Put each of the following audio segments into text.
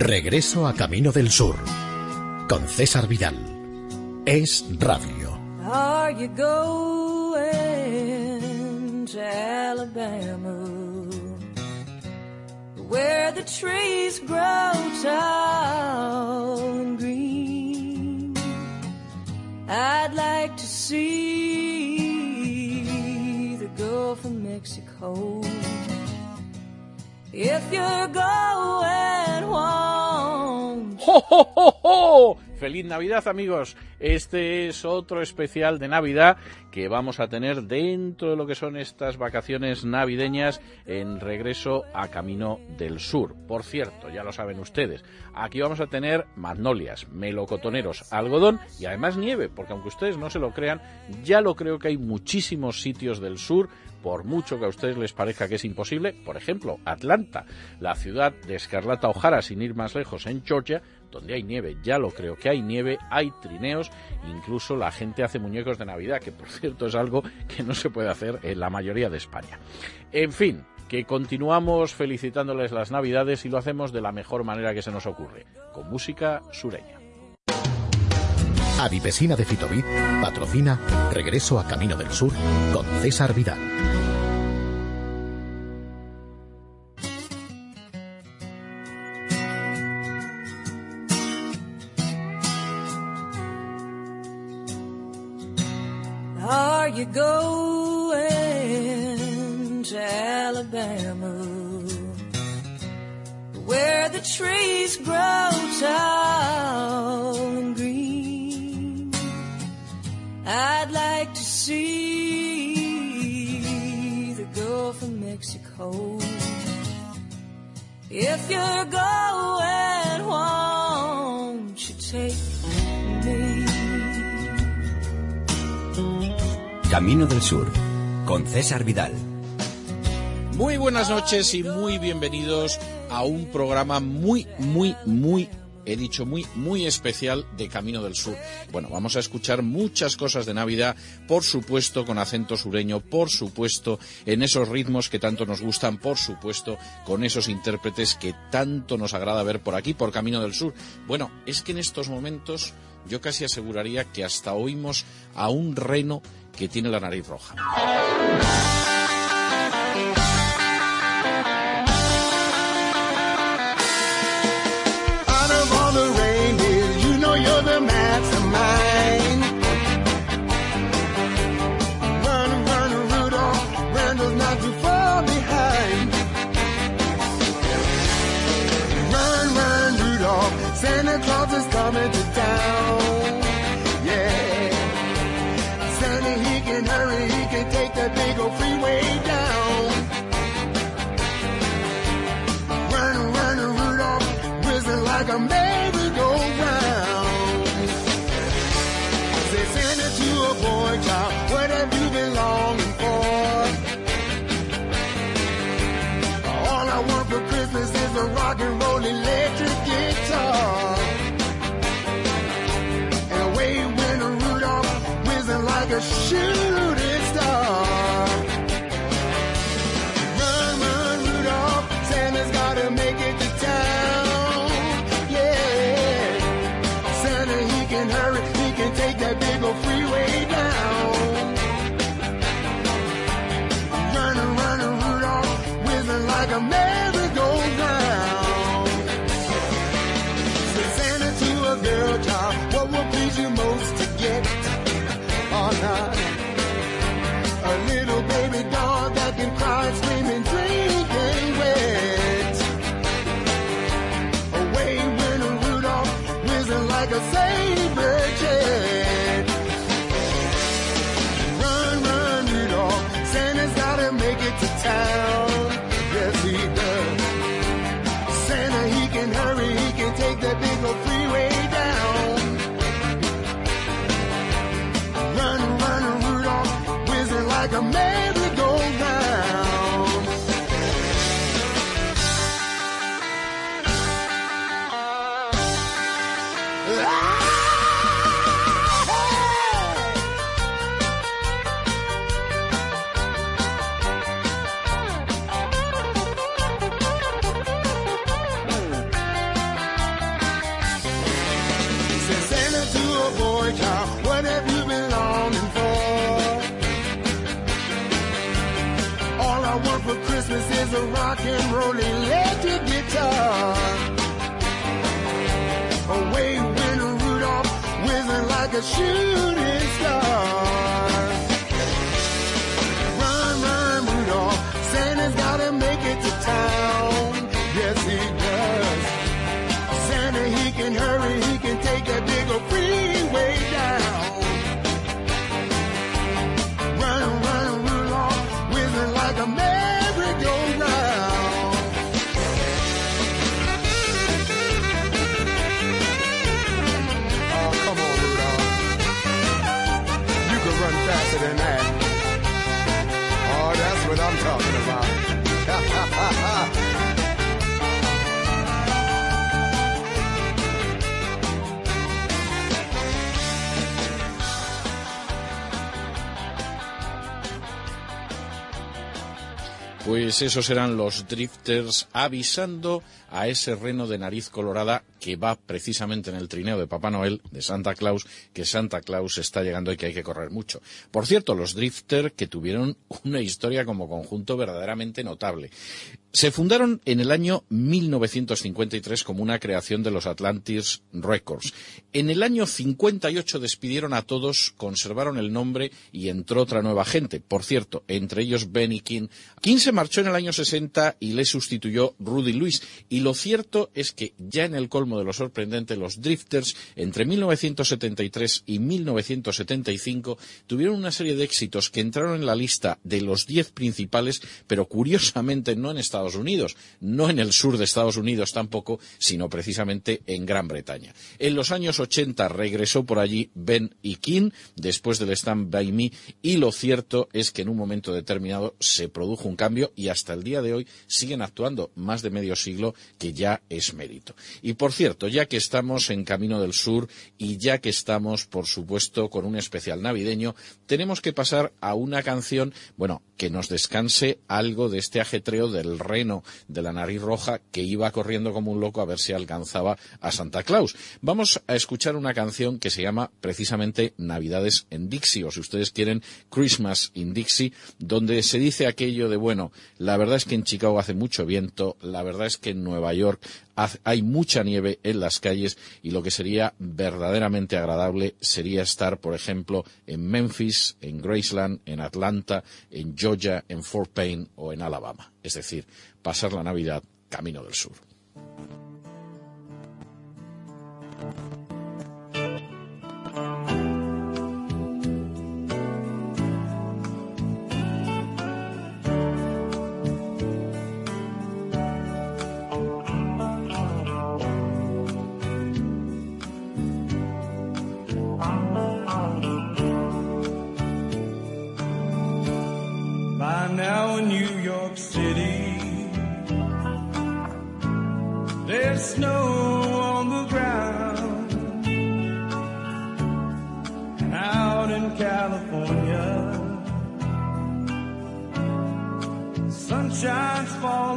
Regreso a Camino del Sur con César Vidal. Es Radio. Are you going to Alabama? Where the trees grow tall and green. I'd like to see the Gulf of Mexico. If you're going home. ¡Ho, ho, ho, ho! Feliz Navidad amigos. Este es otro especial de Navidad que vamos a tener dentro de lo que son estas vacaciones navideñas en regreso a Camino del Sur. Por cierto, ya lo saben ustedes, aquí vamos a tener magnolias, melocotoneros, algodón y además nieve, porque aunque ustedes no se lo crean, ya lo creo que hay muchísimos sitios del sur por mucho que a ustedes les parezca que es imposible, por ejemplo, Atlanta, la ciudad de Escarlata O'Hara, sin ir más lejos, en Georgia, donde hay nieve, ya lo creo que hay nieve, hay trineos, incluso la gente hace muñecos de Navidad, que por cierto es algo que no se puede hacer en la mayoría de España. En fin, que continuamos felicitándoles las Navidades y lo hacemos de la mejor manera que se nos ocurre, con música sureña. Adipesina de Fitovit patrocina Regreso a Camino del Sur con César Vidal. You going to Alabama? Where the trees grow tall and green. I'd like to see the Gulf of Mexico. If you're going, won't you take Camino del Sur, con César Vidal. Muy buenas noches y muy bienvenidos a un programa muy, muy, muy, he dicho muy, muy especial de Camino del Sur. Bueno, vamos a escuchar muchas cosas de Navidad, por supuesto con acento sureño, por supuesto en esos ritmos que tanto nos gustan, por supuesto con esos intérpretes que tanto nos agrada ver por aquí, por Camino del Sur. Bueno, es que en estos momentos yo casi aseguraría que hasta oímos a un reno que tiene la nariz roja. Rock and roll electric guitar. Away when Rudolph whizzing like a shooting Pues esos eran los drifters avisando a ese reno de nariz colorada que va precisamente en el trineo de Papá Noel, de Santa Claus, que Santa Claus está llegando y que hay que correr mucho. Por cierto, los drifters que tuvieron una historia como conjunto verdaderamente notable. Se fundaron en el año 1953 como una creación de los Atlantis Records. En el año 58 despidieron a todos, conservaron el nombre y entró otra nueva gente. Por cierto, entre ellos Benny King. King se marchó en el año 60 y le sustituyó Rudy Luis. Y lo cierto es que ya en el colmo de lo sorprendente, los Drifters, entre 1973 y 1975, tuvieron una serie de éxitos que entraron en la lista de los 10 principales, pero curiosamente no en Estados Unidos, no en el sur de Estados Unidos tampoco, sino precisamente en Gran Bretaña. En los años 80 regresó por allí Ben y King, después del Stand By Me, y lo cierto es que en un momento determinado se produjo un cambio y hasta el día de hoy siguen actuando más de medio siglo, que ya es mérito. Y por cierto, ya que estamos en Camino del Sur y ya que estamos, por supuesto, con un especial navideño, tenemos que pasar a una canción, bueno, que nos descanse algo de este ajetreo del de la nariz roja que iba corriendo como un loco a ver si alcanzaba a Santa Claus. Vamos a escuchar una canción que se llama precisamente Navidades en Dixie, o si ustedes quieren, Christmas in Dixie, donde se dice aquello de, bueno, la verdad es que en Chicago hace mucho viento, la verdad es que en Nueva York hay mucha nieve en las calles y lo que sería verdaderamente agradable sería estar, por ejemplo, en Memphis, en Graceland, en Atlanta, en Georgia, en Fort Payne o en Alabama. Es decir, pasar la Navidad camino del sur. Just fall.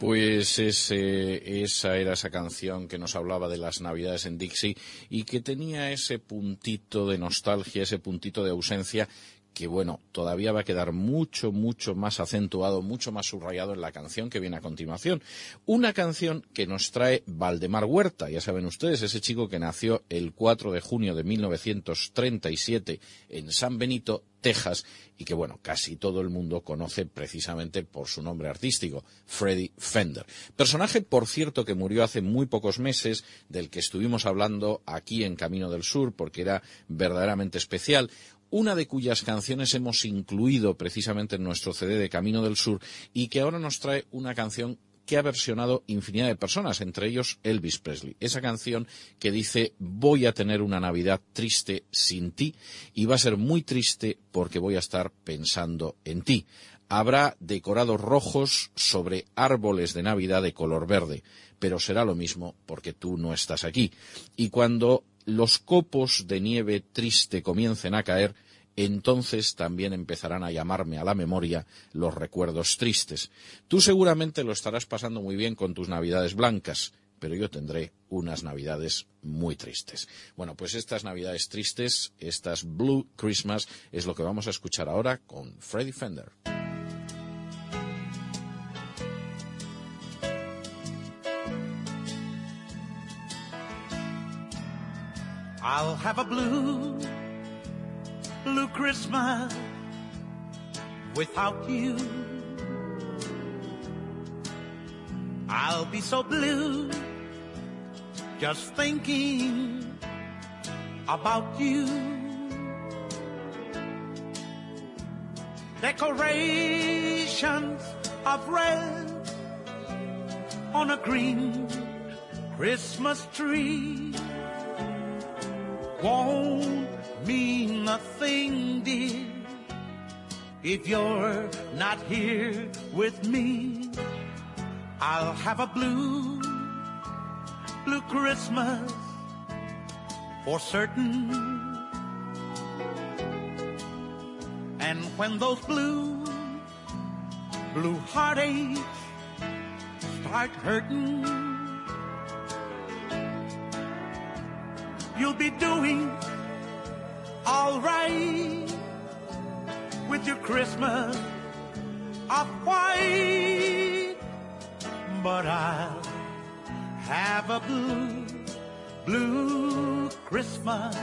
Pues ese- esa era esa canción que nos hablaba de las Navidades en Dixie y que tenía ese puntito de nostalgia, ese puntito de ausencia que bueno, todavía va a quedar mucho, mucho más acentuado, mucho más subrayado en la canción que viene a continuación. Una canción que nos trae Valdemar Huerta, ya saben ustedes, ese chico que nació el 4 de junio de 1937 en San Benito, Texas, y que bueno, casi todo el mundo conoce precisamente por su nombre artístico, Freddie Fender. Personaje, por cierto, que murió hace muy pocos meses, del que estuvimos hablando aquí en Camino del Sur, porque era verdaderamente especial una de cuyas canciones hemos incluido precisamente en nuestro CD de Camino del Sur y que ahora nos trae una canción que ha versionado infinidad de personas, entre ellos Elvis Presley. Esa canción que dice voy a tener una Navidad triste sin ti y va a ser muy triste porque voy a estar pensando en ti. Habrá decorados rojos sobre árboles de Navidad de color verde, pero será lo mismo porque tú no estás aquí. Y cuando los copos de nieve triste comiencen a caer, entonces también empezarán a llamarme a la memoria los recuerdos tristes. Tú seguramente lo estarás pasando muy bien con tus navidades blancas, pero yo tendré unas navidades muy tristes. Bueno, pues estas navidades tristes, estas Blue Christmas, es lo que vamos a escuchar ahora con Freddie Fender. I'll have a blue, blue Christmas without you. I'll be so blue just thinking about you. Decorations of red on a green Christmas tree won't mean a thing, dear, if you're not here with me. I'll have a blue, blue Christmas for certain. And when those blue, blue heartaches start hurting, you'll be doing all right with your Christmas of white. But I'll have a blue, blue Christmas.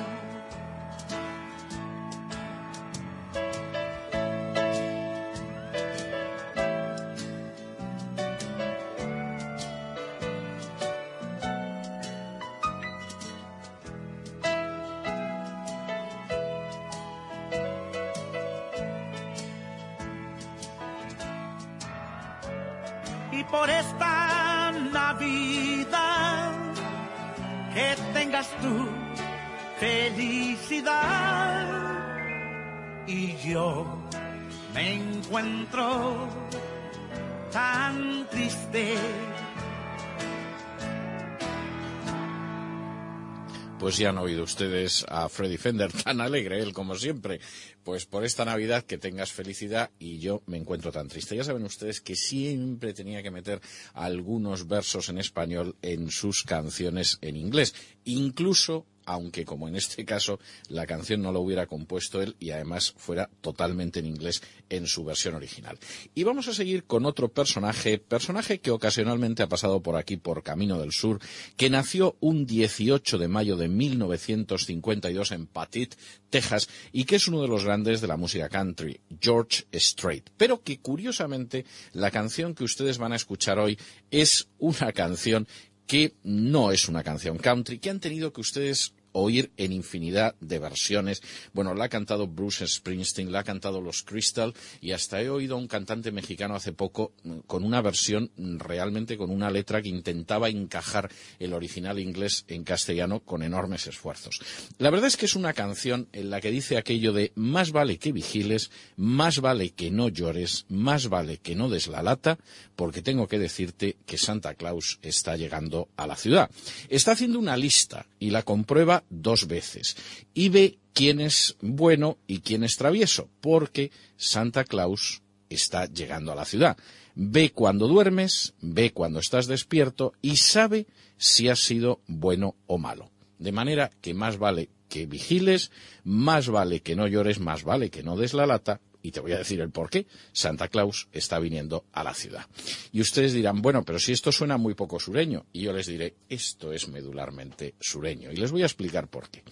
Pues ya han oído ustedes a Freddy Fender, tan alegre él como siempre. Pues por esta Navidad que tengas felicidad y yo me encuentro tan triste. Ya saben ustedes que siempre tenía que meter algunos versos en español en sus canciones en inglés. Incluso aunque como en este caso la canción no lo hubiera compuesto él y además fuera totalmente en inglés en su versión original. Y vamos a seguir con otro personaje, personaje que ocasionalmente ha pasado por aquí por Camino del Sur, que nació un 18 de mayo de 1952 en Patit, Texas, y que es uno de los grandes de la música country, George Strait. Pero que curiosamente la canción que ustedes van a escuchar hoy es una canción que no es una canción country, que han tenido que ustedes oír en infinidad de versiones. Bueno, la ha cantado Bruce Springsteen, la ha cantado los Crystal y hasta he oído a un cantante mexicano hace poco mm, con una versión mm, realmente con una letra que intentaba encajar el original inglés en castellano con enormes esfuerzos. La verdad es que es una canción en la que dice aquello de más vale que vigiles, más vale que no llores, más vale que no des la lata, porque tengo que decirte que Santa Claus está llegando a la ciudad. Está haciendo una lista y la comprueba dos veces y ve quién es bueno y quién es travieso, porque Santa Claus está llegando a la ciudad. Ve cuando duermes, ve cuando estás despierto y sabe si has sido bueno o malo. De manera que más vale que vigiles, más vale que no llores, más vale que no des la lata, y te voy a decir el por qué. Santa Claus está viniendo a la ciudad. Y ustedes dirán, bueno, pero si esto suena muy poco sureño. Y yo les diré, esto es medularmente sureño. Y les voy a explicar por qué.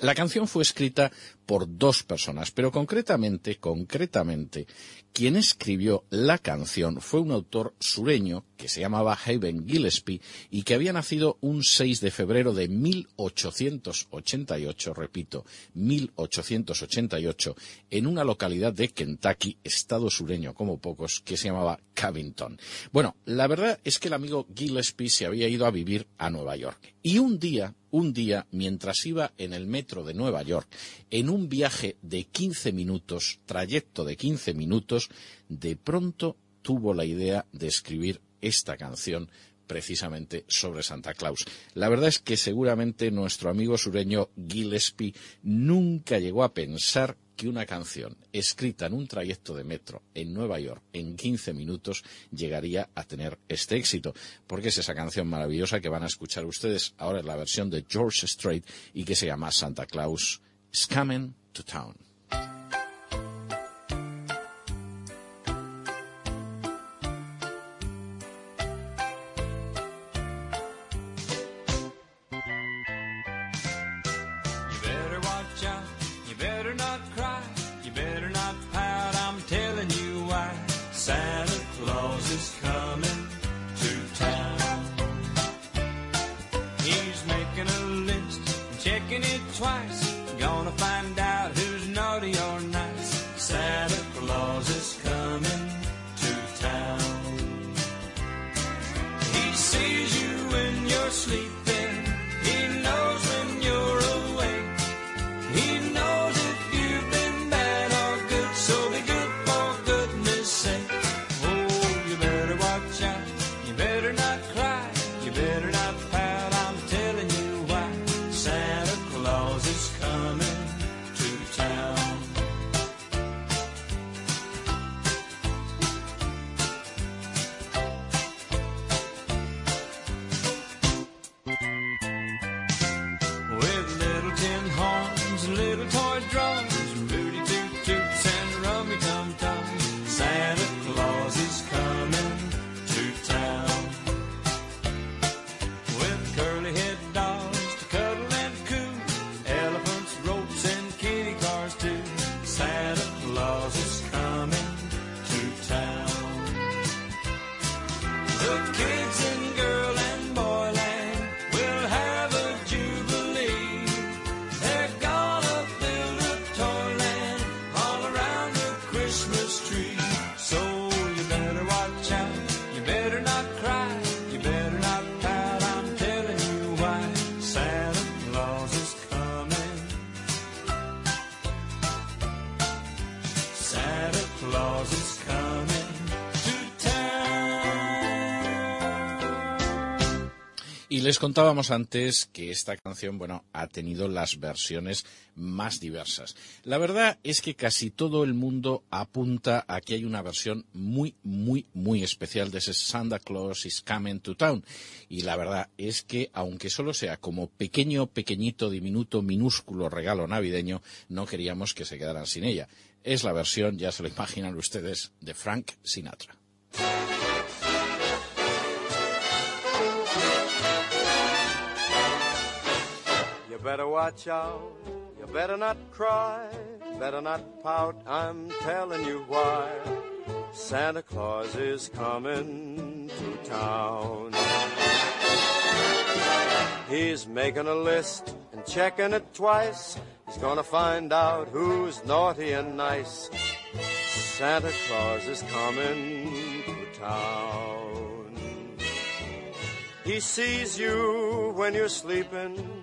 La canción fue escrita por dos personas, pero concretamente, concretamente, quien escribió la canción fue un autor sureño que se llamaba Haven Gillespie y que había nacido un 6 de febrero de 1888, repito, 1888, en una localidad de Kentucky, estado sureño como pocos, que se llamaba Cavington. Bueno, la verdad es que el amigo Gillespie se había ido a vivir a Nueva York. Y un día, un día, mientras iba en el metro de Nueva York, en un viaje de 15 minutos, trayecto de 15 minutos, de pronto tuvo la idea de escribir esta canción precisamente sobre Santa Claus. La verdad es que seguramente nuestro amigo sureño Gillespie nunca llegó a pensar que una canción escrita en un trayecto de metro en Nueva York en 15 minutos llegaría a tener este éxito, porque es esa canción maravillosa que van a escuchar ustedes ahora en la versión de George Strait y que se llama Santa Claus is Coming to Town. Les contábamos antes que esta canción, bueno, ha tenido las versiones más diversas. La verdad es que casi todo el mundo apunta a que hay una versión muy, muy, muy especial de ese Santa Claus is Coming to Town. Y la verdad es que, aunque solo sea como pequeño, pequeñito, diminuto, minúsculo regalo navideño, no queríamos que se quedaran sin ella. Es la versión, ya se lo imaginan ustedes, de Frank Sinatra. Better watch out. You better not cry. Better not pout. I'm telling you why. Santa Claus is coming to town. He's making a list and checking it twice. He's gonna find out who's naughty and nice. Santa Claus is coming to town. He sees you when you're sleeping.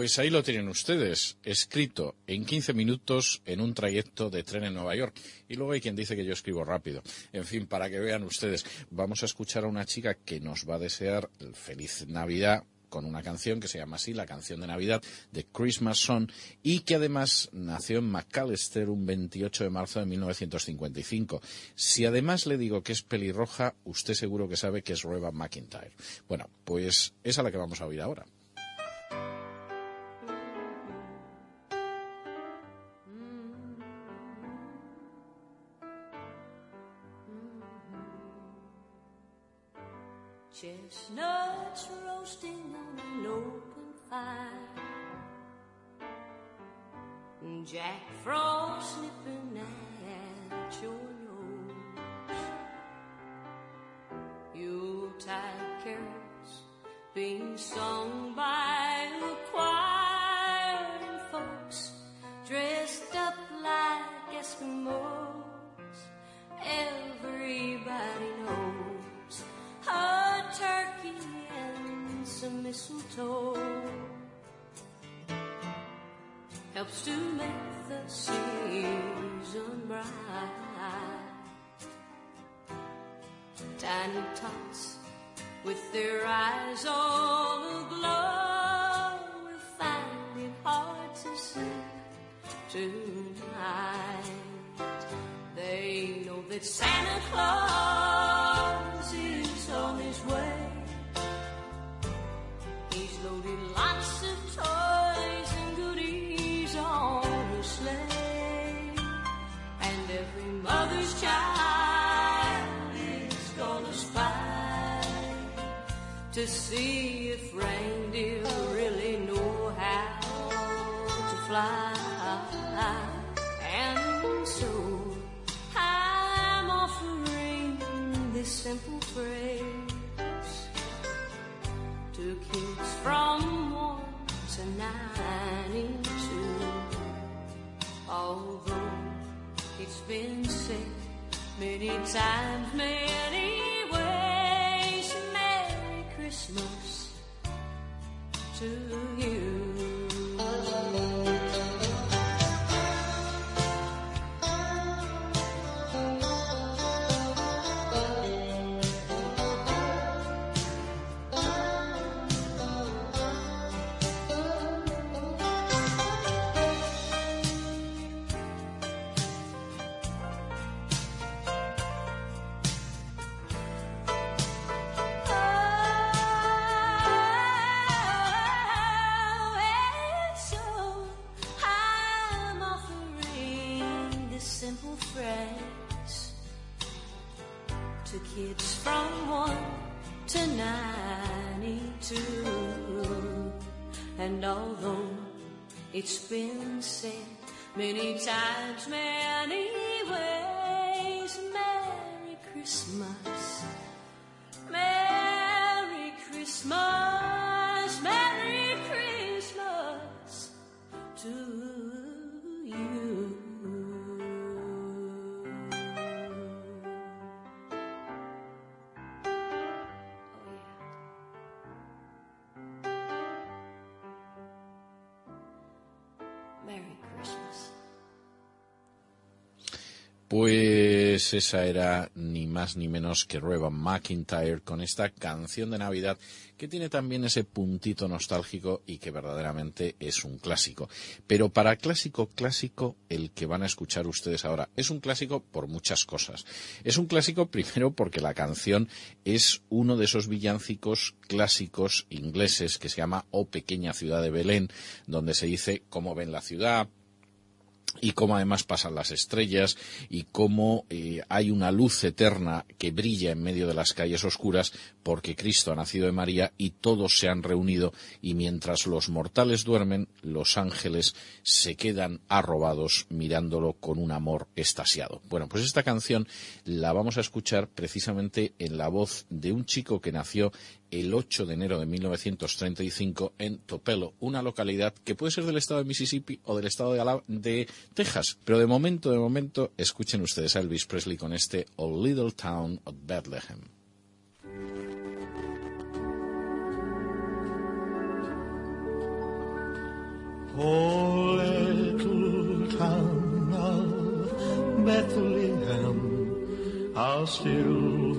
Pues ahí lo tienen ustedes, escrito en 15 minutos en un trayecto de tren en Nueva York. Y luego hay quien dice que yo escribo rápido. En fin, para que vean ustedes, vamos a escuchar a una chica que nos va a desear feliz Navidad con una canción que se llama así, la canción de Navidad de Christmas Song, y que además nació en McAllister un 28 de marzo de 1955. Si además le digo que es pelirroja, usted seguro que sabe que es Reba McIntyre. Bueno, pues es a la que vamos a oír ahora. Jack Frost snipping at your nose. Yuletide carols being sung by a choir and folks dressed up like Eskimos. Everybody some mistletoe helps to make the season bright. Tiny tots with their eyes all aglow will find it hard to sleep tonight. They know that Santa Claus to see if reindeer really know how to fly. And so I'm offering this simple phrase to kids from one to ninety-two. Although it's been said many times, many to you. Many times, many ways, Merry Christmas. Merry Christmas, Merry Christmas to Pues esa era ni más ni menos que Reba McIntyre con esta canción de Navidad que tiene también ese puntito nostálgico y que verdaderamente es un clásico. Pero para clásico clásico el que van a escuchar ustedes ahora es un clásico por muchas cosas. Es un clásico primero porque la canción es uno de esos villancicos clásicos ingleses que se llama O pequeña ciudad de Belén, donde se dice cómo ven la ciudad, y cómo además pasan las estrellas y cómo eh, hay una luz eterna que brilla en medio de las calles oscuras porque Cristo ha nacido de María y todos se han reunido y mientras los mortales duermen, los ángeles se quedan arrobados mirándolo con un amor estasiado. Bueno, pues esta canción la vamos a escuchar precisamente en la voz de un chico que nació el 8 de enero de 1935 en Tupelo, una localidad que puede ser del estado de Mississippi o del estado de, de Texas. Pero de momento, de momento, escuchen ustedes a Elvis Presley con este A Little Town of Bethlehem. Oh, little town of Bethlehem, still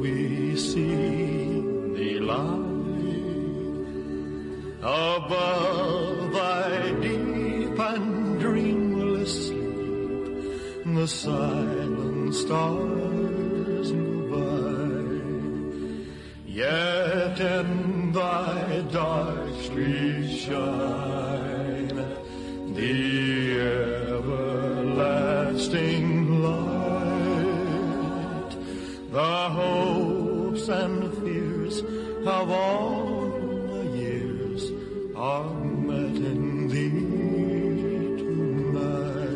above thy deep and dreamless sleep. The silent stars go by. Yet in thy dark streets shine the everlasting light, the hopes and fears of all the years are met in thee tonight.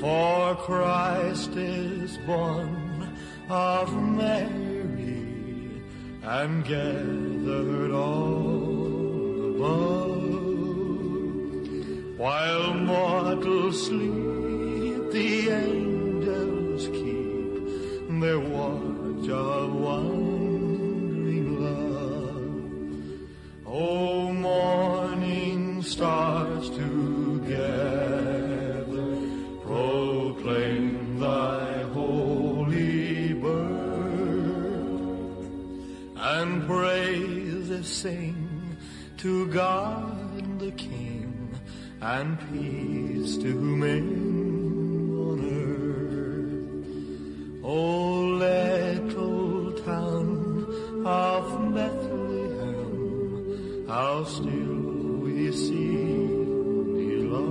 For Christ is born of Mary and gathered all above. While mortals sleep, the angels keep their watch of wondering O morning stars together proclaim thy holy birth and praises sing to God the King and peace to men on earth. O little town how still we see delight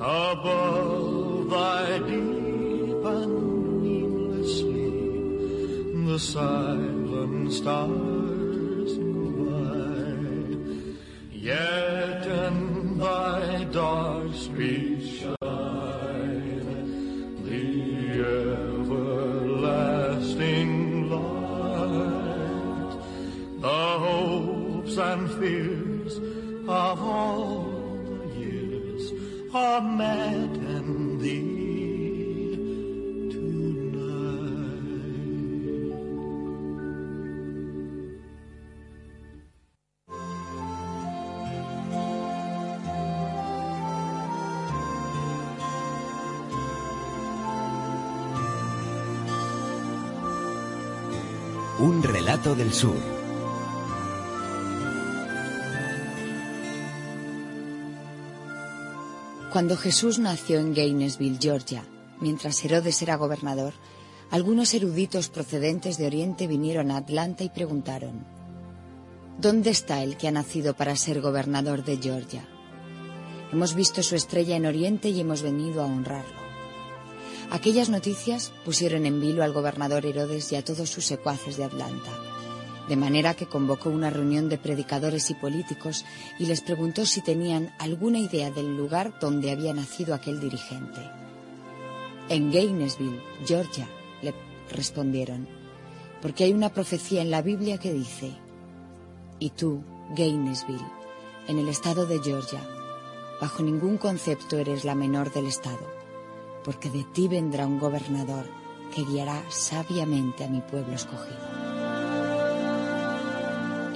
above thy deep and dreamless sleep. The silent stars go by. Yet in thy dark streets Del sur. Cuando Jesús nació en Gainesville, Georgia, mientras Herodes era gobernador, algunos eruditos procedentes de Oriente vinieron a Atlanta y preguntaron, ¿Dónde está el que ha nacido para ser gobernador de Georgia? Hemos visto su estrella en Oriente y hemos venido a honrarlo. Aquellas noticias pusieron en vilo al gobernador Herodes y a todos sus secuaces de Atlanta, de manera que convocó una reunión de predicadores y políticos y les preguntó si tenían alguna idea del lugar donde había nacido aquel dirigente. En Gainesville, Georgia, le respondieron, porque hay una profecía en la Biblia que dice, y tú, Gainesville, en el estado de Georgia, bajo ningún concepto eres la menor del estado porque de ti vendrá un gobernador que guiará sabiamente a mi pueblo escogido.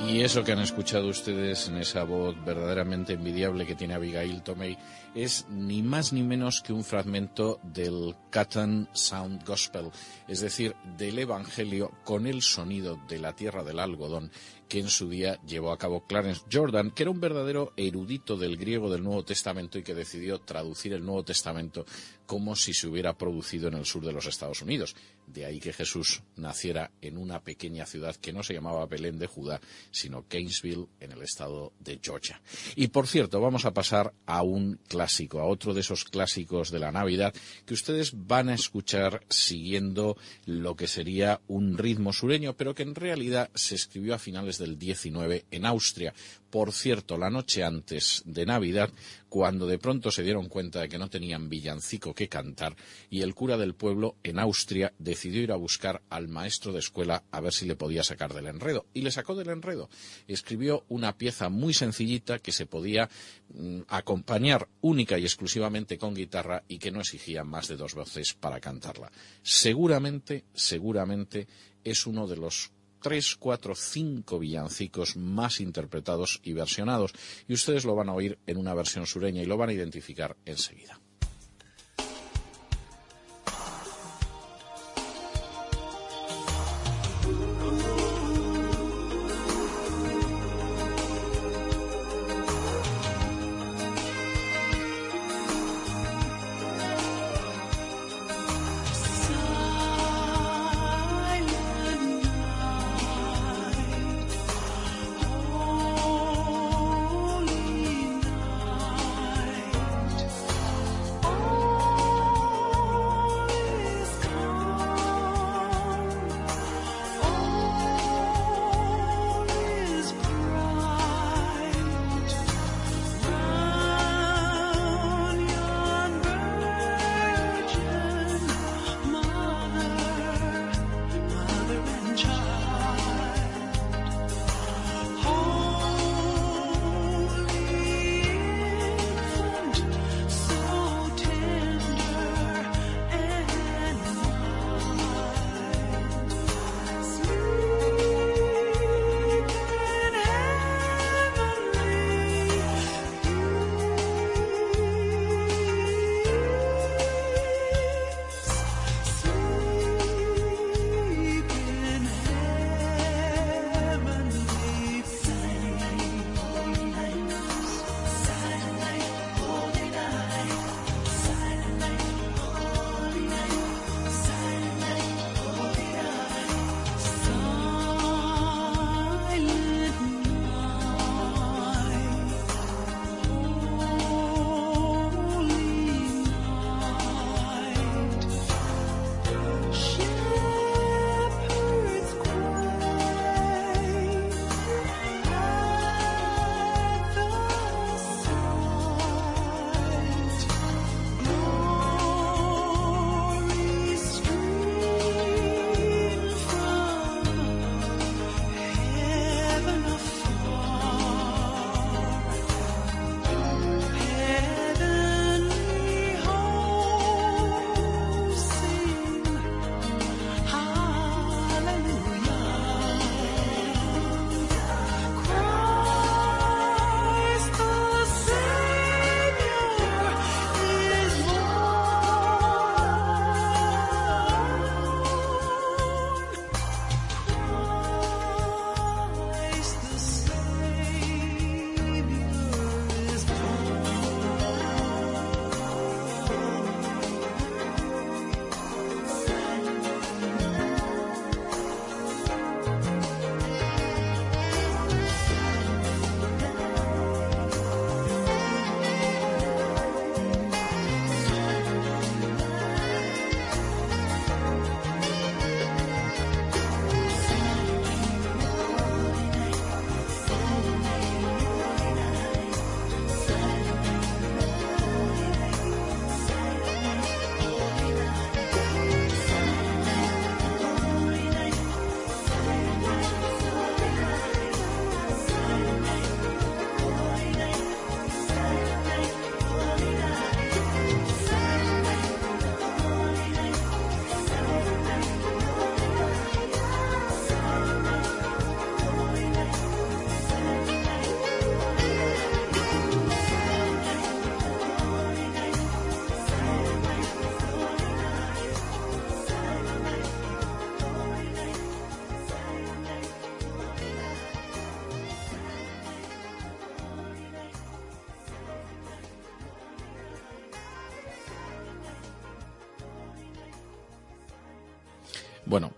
Y eso que han escuchado ustedes en esa voz verdaderamente envidiable que tiene Abigail Tomei es ni más ni menos que un fragmento del Cotton Sound Gospel, es decir, del Evangelio con el sonido de la tierra del algodón que en su día llevó a cabo Clarence Jordan, que era un verdadero erudito del griego del Nuevo Testamento y que decidió traducir el Nuevo Testamento como si se hubiera producido en el sur de los Estados Unidos. De ahí que Jesús naciera en una pequeña ciudad que no se llamaba Belén de Judá, sino Gainesville, en el estado de Georgia. Y por cierto, vamos a pasar a un clásico, a otro de esos clásicos de la Navidad que ustedes van a escuchar siguiendo lo que sería un ritmo sureño, pero que en realidad se escribió a finales del 19 en Austria. Por cierto, la noche antes de Navidad, cuando de pronto se dieron cuenta de que no tenían villancico que cantar, y el cura del pueblo en Austria decidió ir a buscar al maestro de escuela a ver si le podía sacar del enredo. Y le sacó del enredo. Escribió una pieza muy sencillita que se podía mm, acompañar única y exclusivamente con guitarra y que no exigía más de dos voces para cantarla. Seguramente, seguramente es uno de los tres, cuatro, cinco villancicos más interpretados y versionados. Y ustedes lo van a oír en una versión sureña y lo van a identificar enseguida.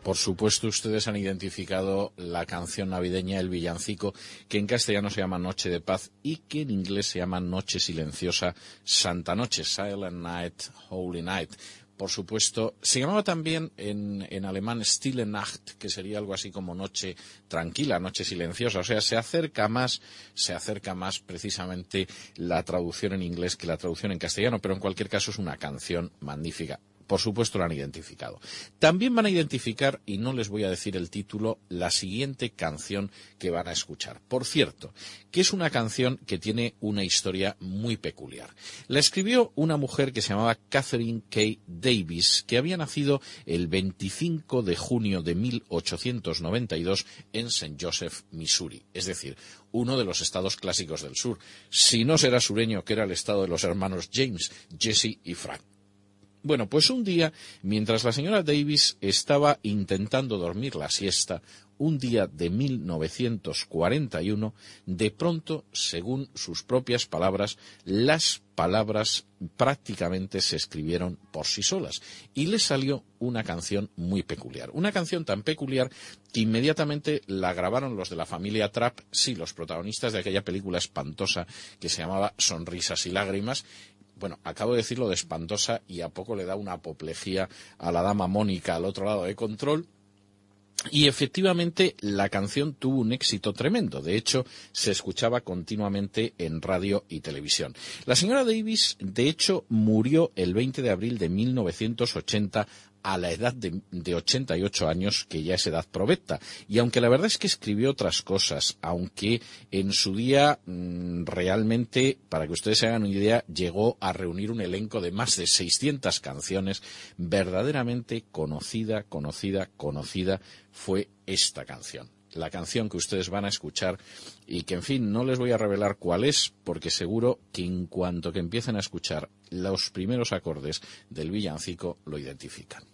Por supuesto ustedes han identificado la canción navideña, el villancico, que en castellano se llama Noche de Paz y que en inglés se llama Noche Silenciosa, Santa Noche, Silent Night, Holy Night. Por supuesto, se llamaba también en, en alemán Stille Nacht, que sería algo así como noche tranquila, noche silenciosa. O sea, se acerca más, se acerca más precisamente la traducción en inglés que la traducción en castellano, pero en cualquier caso es una canción magnífica por supuesto lo han identificado. También van a identificar, y no les voy a decir el título, la siguiente canción que van a escuchar. Por cierto, que es una canción que tiene una historia muy peculiar. La escribió una mujer que se llamaba Catherine K. Davis, que había nacido el 25 de junio de 1892 en St. Joseph, Missouri, es decir, uno de los estados clásicos del sur. Si no será sureño, que era el estado de los hermanos James, Jesse y Frank. Bueno, pues un día, mientras la señora Davis estaba intentando dormir la siesta, un día de 1941, de pronto, según sus propias palabras, las palabras prácticamente se escribieron por sí solas y le salió una canción muy peculiar. Una canción tan peculiar que inmediatamente la grabaron los de la familia Trapp, sí, los protagonistas de aquella película espantosa que se llamaba Sonrisas y Lágrimas, bueno, acabo de decirlo de espantosa y a poco le da una apoplejía a la dama Mónica al otro lado de control. Y efectivamente la canción tuvo un éxito tremendo. De hecho, se escuchaba continuamente en radio y televisión. La señora Davis, de hecho, murió el 20 de abril de 1980 a la edad de, de 88 años, que ya es edad provecta. Y aunque la verdad es que escribió otras cosas, aunque en su día mmm, realmente, para que ustedes se hagan una idea, llegó a reunir un elenco de más de 600 canciones, verdaderamente conocida, conocida, conocida fue esta canción la canción que ustedes van a escuchar y que, en fin, no les voy a revelar cuál es, porque seguro que en cuanto que empiecen a escuchar los primeros acordes del villancico lo identifican.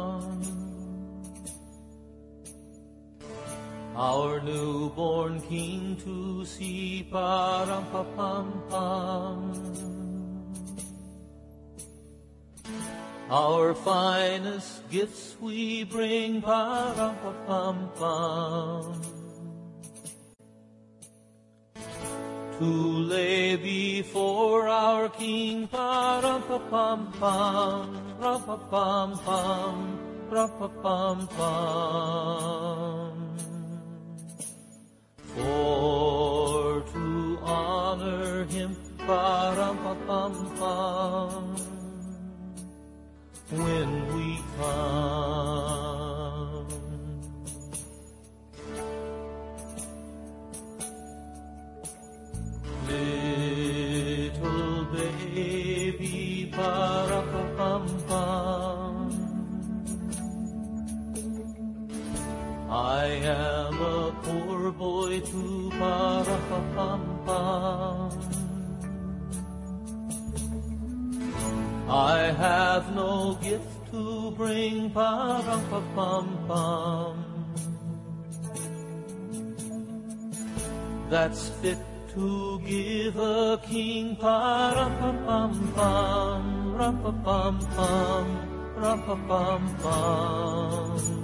Our newborn king to see, pa pa pum pum. Our finest gifts we bring, pa pa pum pum. to lay before our King. Pa-rum-pa-pum-pum, rum-pa-pum-pum, rum-pa-pum-pum. For to honor him, pa-rum-pa-pum-pum, when we come. Little baby, pa-ra-pa-pum-pum. I am a poor boy to ba. I have no gift to bring, ba. That's fit to give a king, ba ra pa pam pam, ra pam pam.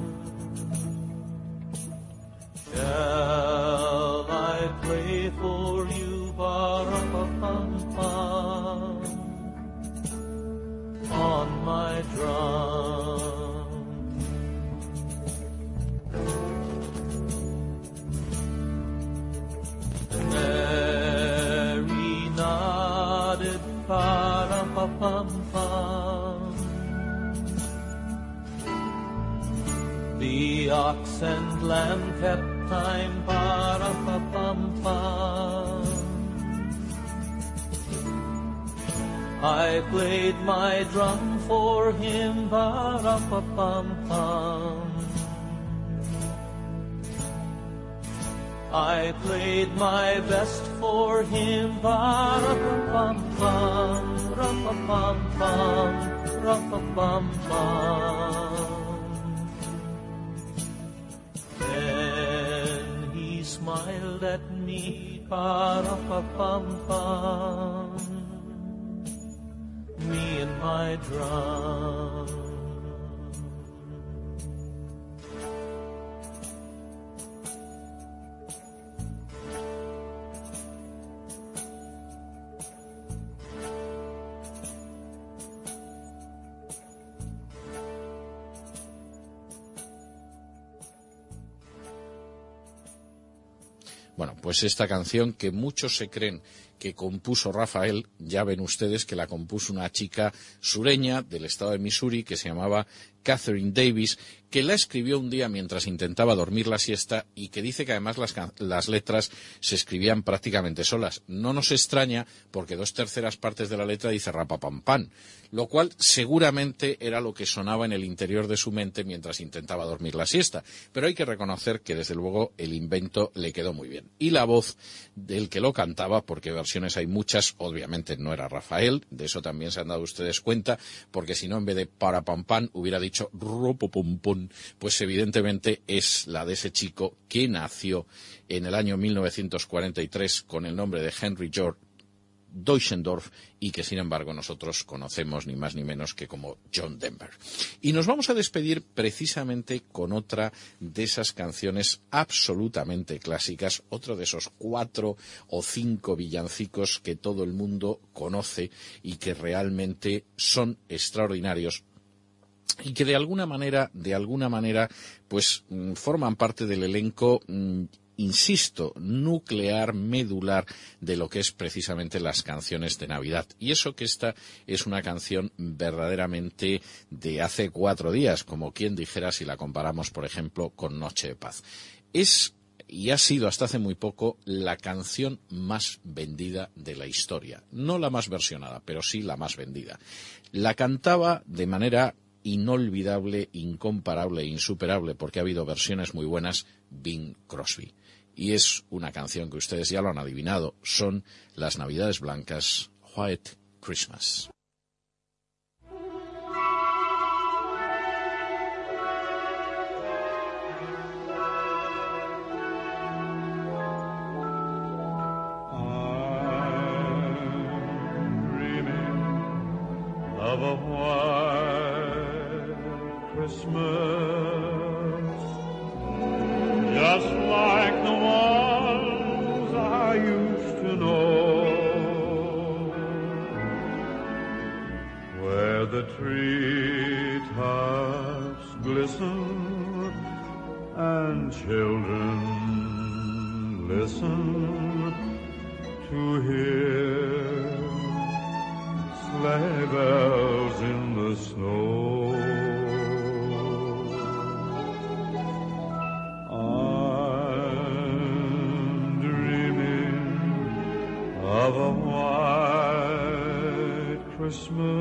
Lamb kept time, pa-rum-pa-pum-pum. I played my drum for him, pa-rum-pa-pum-pum. I played my best for him. Ba-ra-pa-pum-pum, ra-pa-pum-pum, ra-pa-pum-pum. Smiled at me, pa-ra-pa-pum-pum, me and my drum. Pues esta canción que muchos se creen que compuso Rafael, ya ven ustedes que la compuso una chica sureña del estado de Missouri que se llamaba Catherine Davis, que la escribió un día mientras intentaba dormir la siesta y que dice que además las, las letras se escribían prácticamente solas. No nos extraña porque dos terceras partes de la letra dice rapapampan, lo cual seguramente era lo que sonaba en el interior de su mente mientras intentaba dormir la siesta. Pero hay que reconocer que desde luego el invento le quedó muy bien. Y la voz del que lo cantaba, porque hay muchas, obviamente no era Rafael, de eso también se han dado ustedes cuenta, porque si no en vez de para pam pam hubiera dicho ropopompón, pues evidentemente es la de ese chico que nació en el año 1943 con el nombre de Henry George Deutschendorf y que sin embargo nosotros conocemos ni más ni menos que como John Denver. Y nos vamos a despedir precisamente con otra de esas canciones absolutamente clásicas, otro de esos cuatro o cinco villancicos que todo el mundo conoce y que realmente son extraordinarios y que de alguna manera, de alguna manera, pues mm, forman parte del elenco, mm, insisto, nuclear, medular de lo que es precisamente las canciones de Navidad. Y eso que esta es una canción verdaderamente de hace cuatro días, como quien dijera si la comparamos, por ejemplo, con Noche de Paz. Es y ha sido hasta hace muy poco la canción más vendida de la historia. No la más versionada, pero sí la más vendida. La cantaba de manera inolvidable, incomparable e insuperable, porque ha habido versiones muy buenas, Bing Crosby. Y es una canción que ustedes ya lo han adivinado, son las Navidades Blancas, White Christmas. Listen to hear sleigh bells in the snow. I'm dreaming of a white Christmas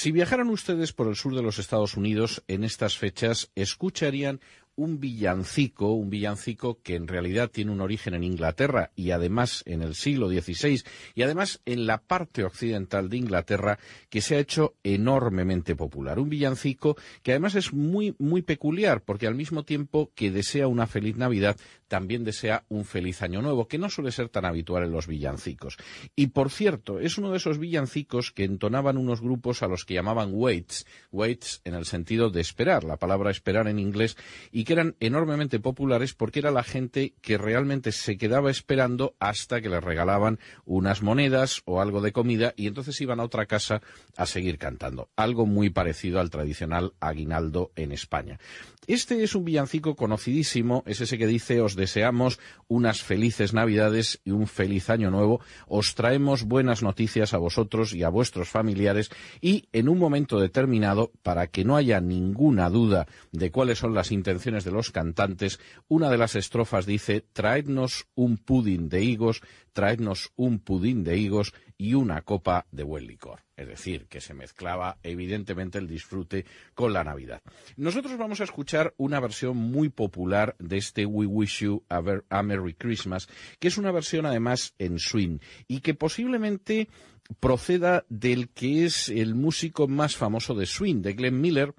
Si viajaran ustedes por el sur de los Estados Unidos en estas fechas, escucharían un villancico, un villancico que en realidad tiene un origen en Inglaterra y además en el siglo XVI y además en la parte occidental de Inglaterra que se ha hecho enormemente popular. Un villancico que además es muy, muy peculiar porque al mismo tiempo que desea una feliz Navidad, también desea un feliz año nuevo, que no suele ser tan habitual en los villancicos. Y por cierto, es uno de esos villancicos que entonaban unos grupos a los que llamaban waits, waits en el sentido de esperar, la palabra esperar en inglés, y que eran enormemente populares porque era la gente que realmente se quedaba esperando hasta que les regalaban unas monedas o algo de comida y entonces iban a otra casa a seguir cantando. Algo muy parecido al tradicional aguinaldo en España. Este es un villancico conocidísimo, es ese que dice os deseamos unas felices Navidades y un feliz año nuevo, os traemos buenas noticias a vosotros y a vuestros familiares y en un momento determinado, para que no haya ninguna duda de cuáles son las intenciones de los cantantes, una de las estrofas dice traednos un pudín de higos, traednos un pudín de higos y una copa de buen licor. Es decir, que se mezclaba evidentemente el disfrute con la Navidad. Nosotros vamos a escuchar una versión muy popular de este We Wish You a, Ver- a Merry Christmas, que es una versión además en swing y que posiblemente proceda del que es el músico más famoso de swing, de Glenn Miller,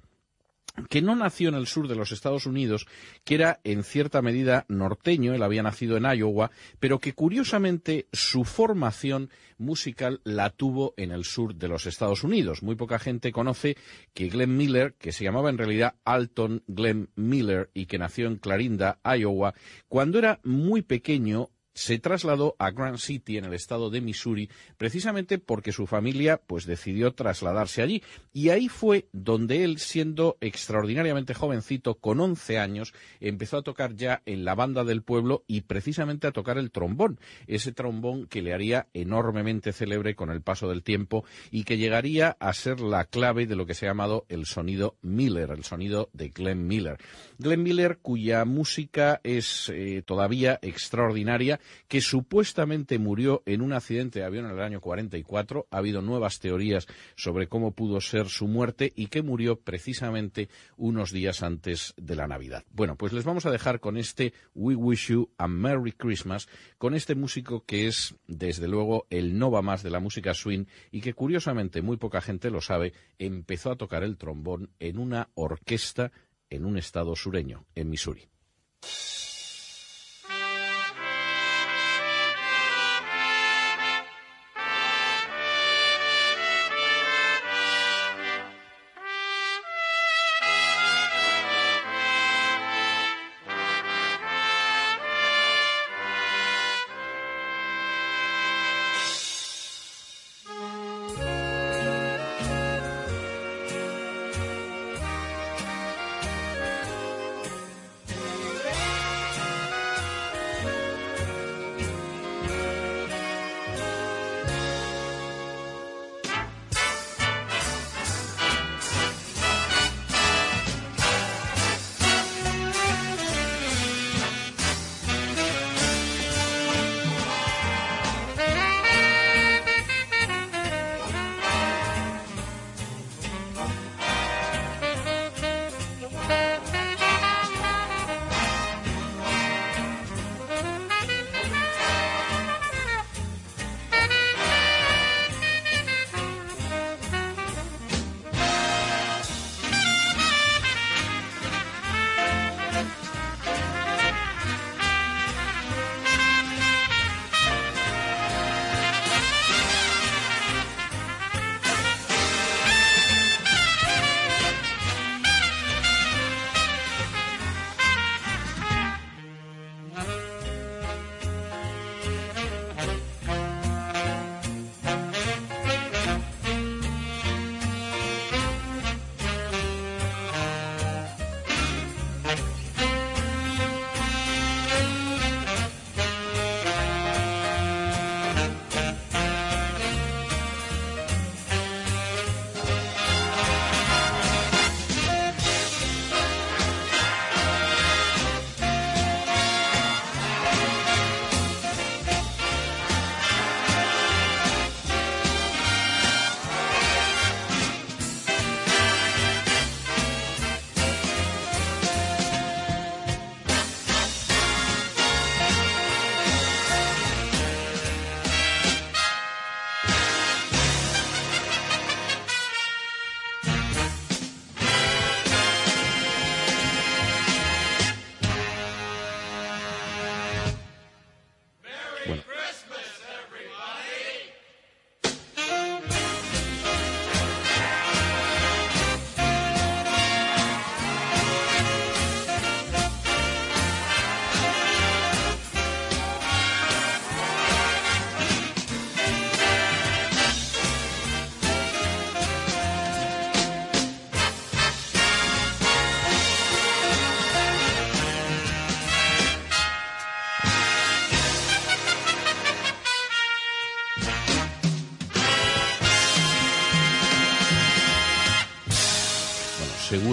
que no nació en el sur de los Estados Unidos, que era en cierta medida norteño, él había nacido en Iowa, pero que curiosamente su formación musical la tuvo en el sur de los Estados Unidos. Muy poca gente conoce que Glenn Miller, que se llamaba en realidad Alton Glenn Miller y que nació en Clarinda, Iowa, cuando era muy pequeño se trasladó a Grand City en el estado de Missouri precisamente porque su familia pues decidió trasladarse allí. Y ahí fue donde él siendo extraordinariamente jovencito con 11 años empezó a tocar ya en la banda del pueblo y precisamente a tocar el trombón. Ese trombón que le haría enormemente célebre con el paso del tiempo y que llegaría a ser la clave de lo que se ha llamado el sonido Miller el sonido de Glenn Miller. Glenn Miller cuya música es eh, todavía extraordinaria que supuestamente murió en un accidente de avión en el año 44. Ha habido nuevas teorías sobre cómo pudo ser su muerte y que murió precisamente unos días antes de la Navidad. Bueno, pues les vamos a dejar con este We Wish You a Merry Christmas, con este músico que es, desde luego, el no va más de la música swing y que curiosamente muy poca gente lo sabe, empezó a tocar el trombón en una orquesta en un estado sureño, en Missouri.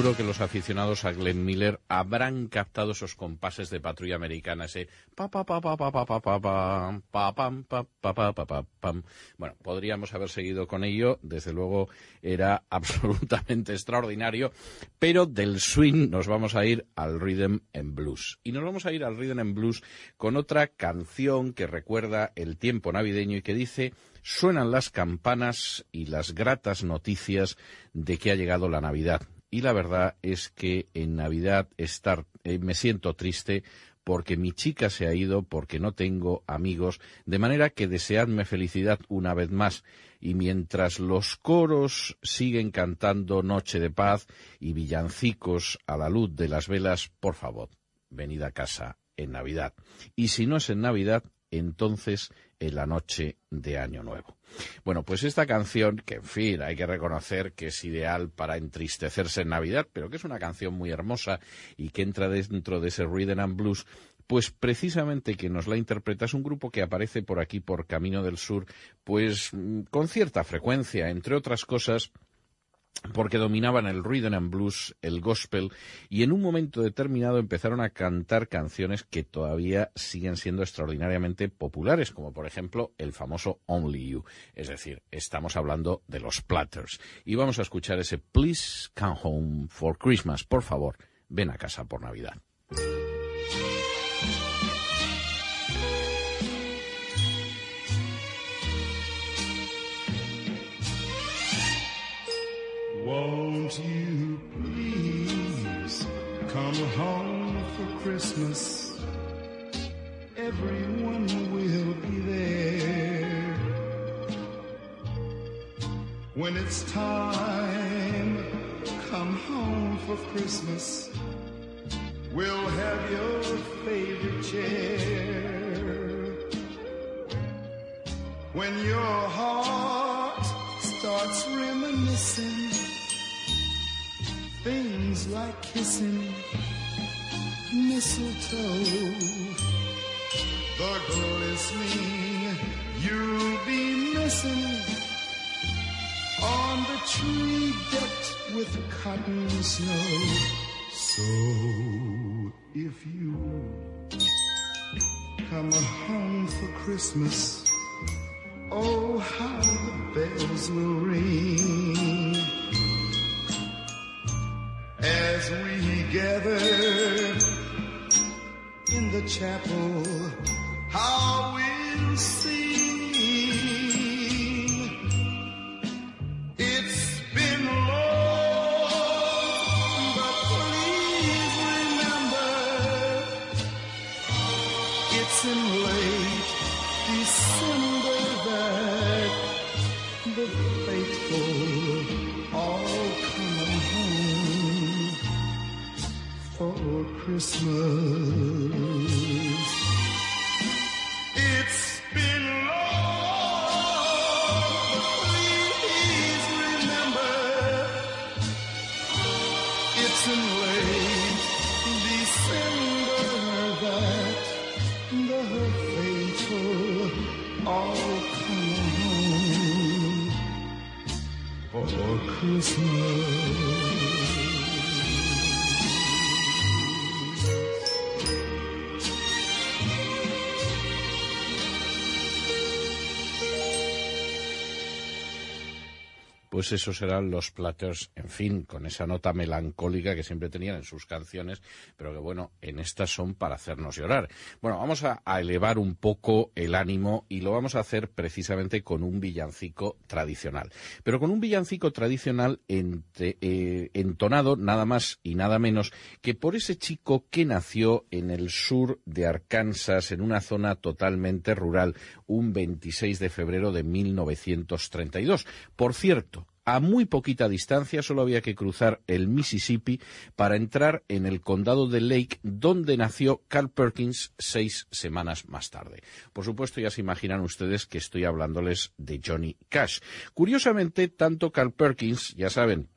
Seguro que los aficionados a Glenn Miller habrán captado esos compases de patrulla americana, ese pa pa pa pa pa pa pa pa pa pa pam pa pa pa pa pa pam. Bueno, podríamos haber seguido con ello, desde luego era absolutamente extraordinario, pero del swing nos vamos a ir al rhythm and blues. Y nos vamos a ir al rhythm and blues con otra canción que recuerda el tiempo navideño y que dice suenan las campanas y las gratas noticias de que ha llegado la Navidad. Y la verdad es que en Navidad eh, me siento triste porque mi chica se ha ido, porque no tengo amigos, de manera que deseadme felicidad una vez más. Y mientras los coros siguen cantando Noche de Paz y villancicos a la luz de las velas, por favor, venid a casa en Navidad. Y si no es en Navidad, entonces en la noche de Año Nuevo. Bueno, pues esta canción, que en fin, hay que reconocer que es ideal para entristecerse en Navidad, pero que es una canción muy hermosa y que entra dentro de ese rhythm and blues, pues precisamente que nos la interpreta es un grupo que aparece por aquí, por Camino del Sur, pues mm, con cierta frecuencia, entre otras cosas, porque dominaban el rhythm and blues, el gospel, y en un momento determinado empezaron a cantar canciones que todavía siguen siendo extraordinariamente populares, como por ejemplo el famoso Only You. Es decir, estamos hablando de los Platters. Y vamos a escuchar ese Please Come Home for Christmas. Por favor, ven a casa por Navidad. Won't you please come home for Christmas? Everyone will be there. When it's time, come home for Christmas. We'll have your favorite chair. When your heart starts reminiscing things like kissing mistletoe, the glistening you'll be missing on the tree decked with cotton snow. So if you come home for Christmas, chapel, pues esos serán los Platters, en fin, con esa nota melancólica que siempre tenían en sus canciones, pero que bueno, en estas son para hacernos llorar. Bueno, vamos a, elevar un poco el ánimo y lo vamos a hacer precisamente con un villancico tradicional. Pero con un villancico tradicional eh, entonado nada más y nada menos que por ese chico que nació en el sur de Arkansas, en una zona totalmente rural, un 26 de febrero de 1932. Por cierto, a muy poquita distancia, solo había que cruzar el Mississippi para entrar en el condado de Lake, donde nació Carl Perkins seis semanas más tarde. Por supuesto, ya se imaginan ustedes que estoy hablándoles de Johnny Cash. Curiosamente, tanto Carl Perkins, ya saben,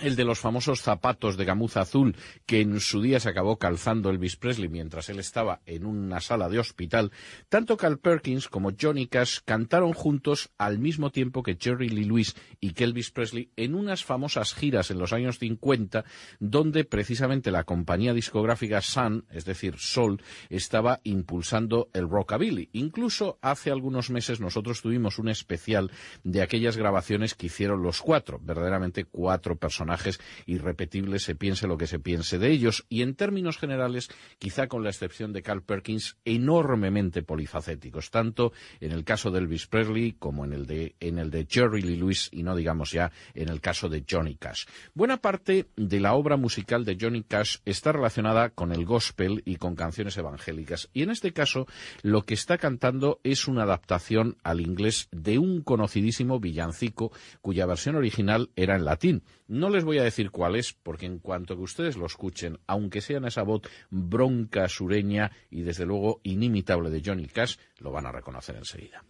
el de los famosos zapatos de gamuza azul que en su día se acabó calzando Elvis Presley mientras él estaba en una sala de hospital, tanto Carl Perkins como Johnny Cash cantaron juntos al mismo tiempo que Jerry Lee Lewis y que Elvis Presley en unas famosas giras en los años 50 donde precisamente la compañía discográfica Sun, es decir, Sol, estaba impulsando el rockabilly. Incluso hace algunos meses nosotros tuvimos un especial de aquellas grabaciones que hicieron los cuatro, verdaderamente cuatro personas personajes irrepetibles, se piense lo que se piense de ellos, y en términos generales, quizá con la excepción de Carl Perkins, enormemente polifacéticos, tanto en el caso de Elvis Presley como en el de, en el de Jerry Lee Lewis y no digamos ya en el caso de Johnny Cash. Buena parte de la obra musical de Johnny Cash está relacionada con el gospel y con canciones evangélicas, y en este caso lo que está cantando es una adaptación al inglés de un conocidísimo villancico cuya versión original era en latín. No les voy a decir cuál es, porque en cuanto que ustedes lo escuchen, aunque sea en esa voz bronca, sureña y desde luego inimitable de Johnny Cash, lo van a reconocer enseguida.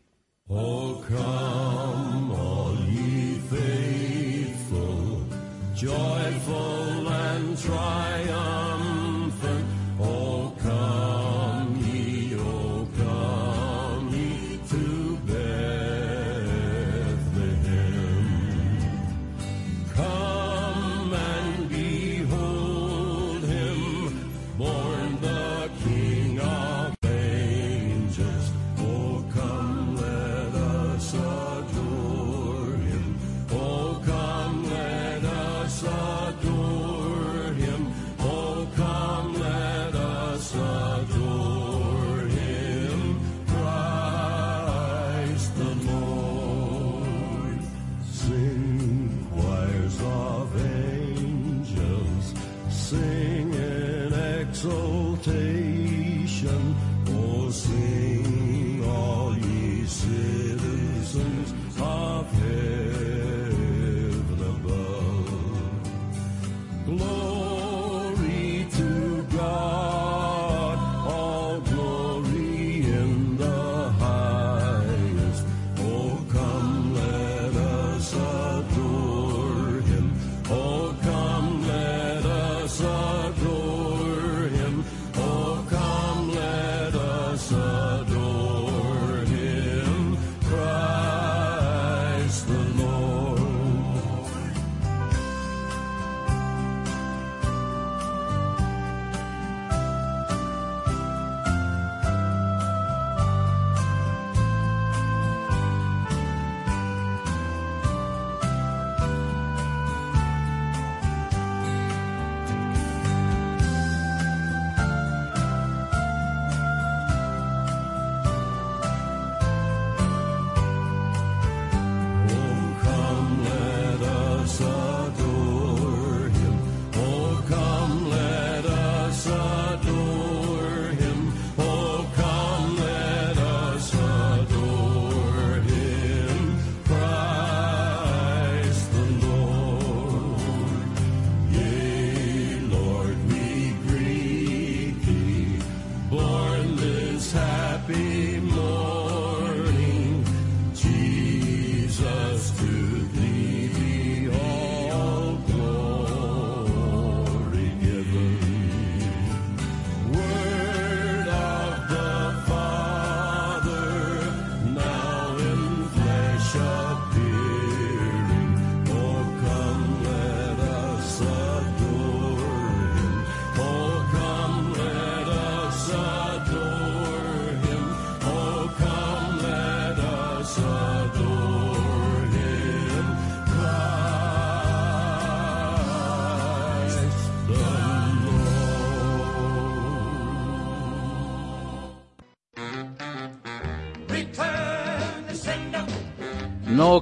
Oh.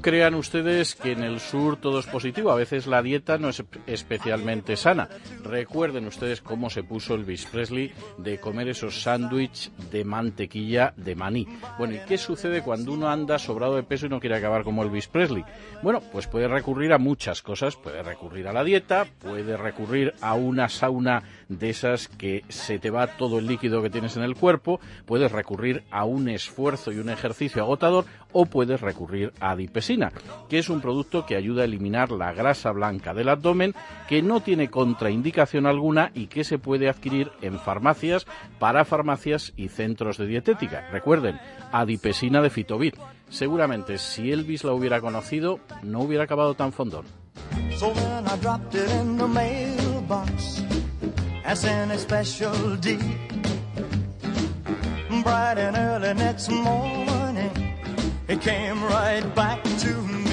Crean ustedes que en el sur todo es positivo. A veces la dieta no es especialmente sana. Recuerden ustedes cómo se puso Elvis Presley de comer esos sándwiches de mantequilla de maní. Bueno, ¿y qué sucede cuando uno anda sobrado de peso y no quiere acabar como Elvis Presley? Bueno, pues puede recurrir a muchas cosas. Puede recurrir a la dieta, puede recurrir a una sauna de esas que se te va todo el líquido que tienes en el cuerpo, puedes recurrir a un esfuerzo y un ejercicio agotador o puedes recurrir a adipesina, que es un producto que ayuda a eliminar la grasa blanca del abdomen, que no tiene contraindicación alguna y que se puede adquirir en farmacias, para farmacias y centros de dietética. Recuerden, adipesina de Fitobit. Seguramente si Elvis la hubiera conocido, no hubiera acabado tan fondón. So then I dropped it in the mailbox as any special D. Bright and early next morning, it came right back to me.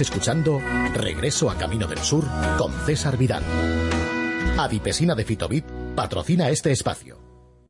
Escuchando Regreso a Camino del Sur con César Vidal. Adipesina de Fitobit patrocina este espacio.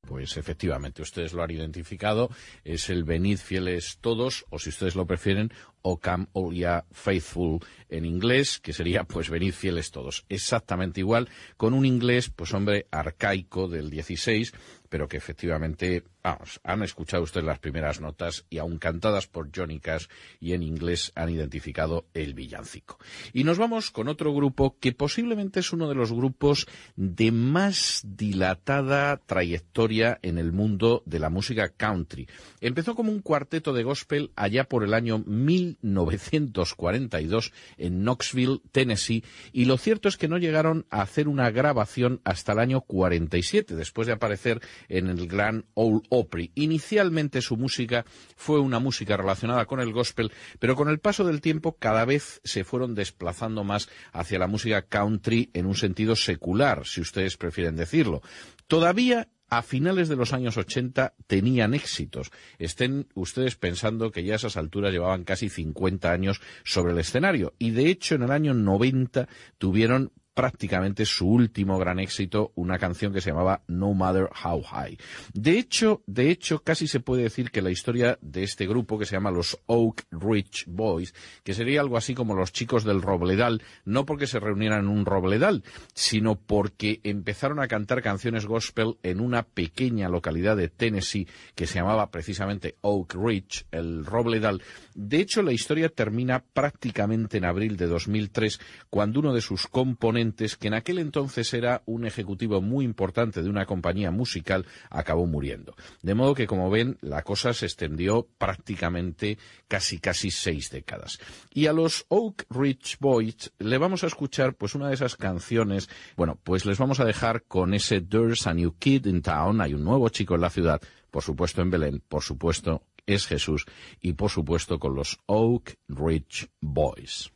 Pues efectivamente, ustedes lo han identificado, es el Venid Fieles Todos, o si ustedes lo prefieren, Ocam ya Faithful en inglés, que sería pues Venid Fieles Todos. Exactamente igual, con un inglés, pues hombre, arcaico del 16, pero que efectivamente, vamos, han escuchado ustedes las primeras notas y aun cantadas por Johnny Cash y en inglés han identificado el villancico. Y nos vamos con otro grupo que posiblemente es uno de los grupos de más dilatada trayectoria en el mundo de la música country. Empezó como un cuarteto de gospel allá por el año 1942 en Knoxville, Tennessee, y lo cierto es que no llegaron a hacer una grabación hasta el año 47, después de aparecer en el Grand Ole Opry. Inicialmente su música fue una música relacionada con el gospel, pero con el paso del tiempo cada vez se fueron desplazando más hacia la música country en un sentido secular, si ustedes prefieren decirlo. Todavía a finales de los años 80 tenían éxitos. Estén ustedes pensando que ya a esas alturas llevaban casi 50 años sobre el escenario. Y de hecho, en el año 90 tuvieron prácticamente su último gran éxito, una canción que se llamaba No Matter How High. De hecho, de hecho, casi se puede decir que la historia de este grupo, que se llama los Oak Ridge Boys, que sería algo así como los chicos del Robledal, no porque se reunieran en un Robledal, sino porque empezaron a cantar canciones gospel en una pequeña localidad de Tennessee que se llamaba precisamente Oak Ridge, el Robledal. De hecho, la historia termina prácticamente en abril de 2003, cuando uno de sus componentes que en aquel entonces era un ejecutivo muy importante de una compañía musical, acabó muriendo. De modo que, como ven, la cosa se extendió prácticamente casi casi seis décadas. Y a los Oak Ridge Boys le vamos a escuchar pues una de esas canciones, bueno, pues les vamos a dejar con ese There's a New Kid in Town, hay un nuevo chico en la ciudad, por supuesto en Belén, por supuesto es Jesús y por supuesto con los Oak Ridge Boys.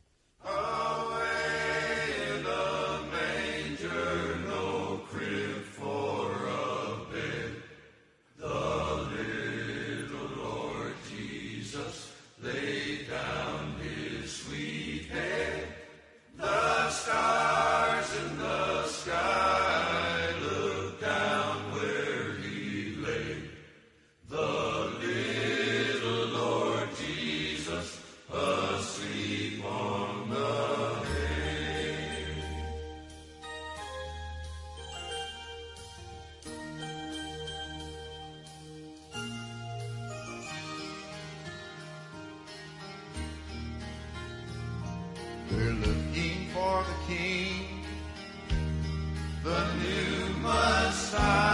They're looking for the King, the new Messiah.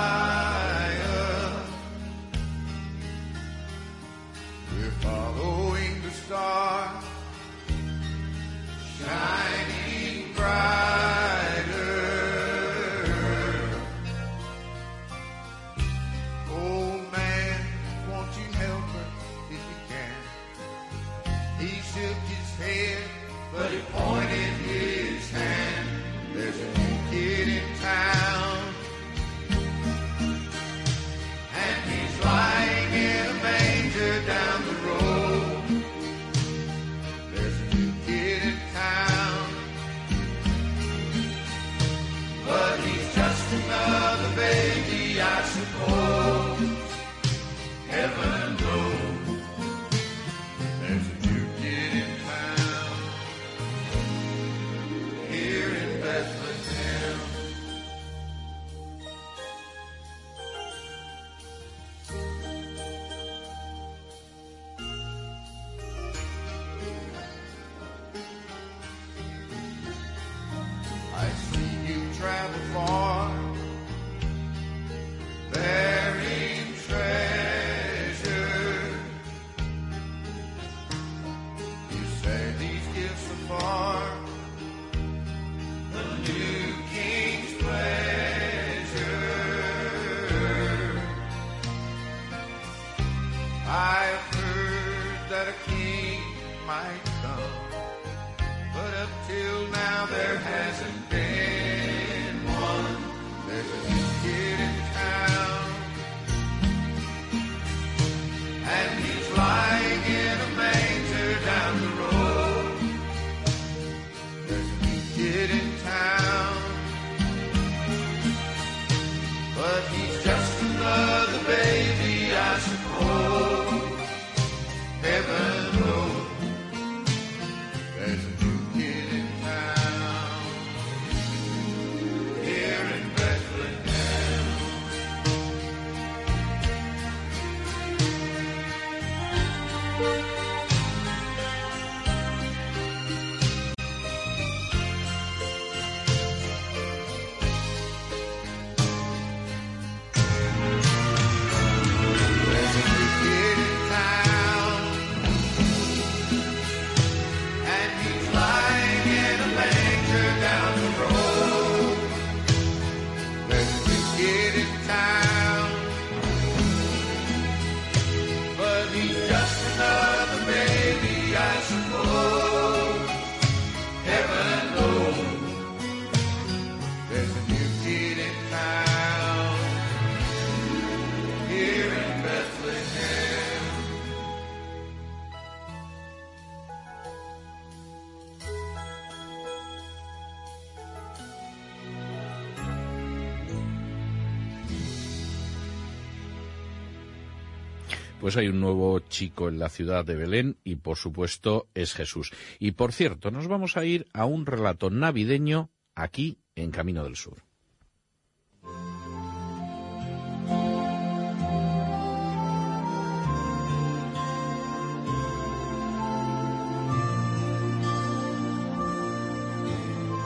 Pues hay un nuevo chico en la ciudad de Belén y por supuesto es Jesús. Y por cierto, nos vamos a ir a un relato navideño aquí en Camino del Sur.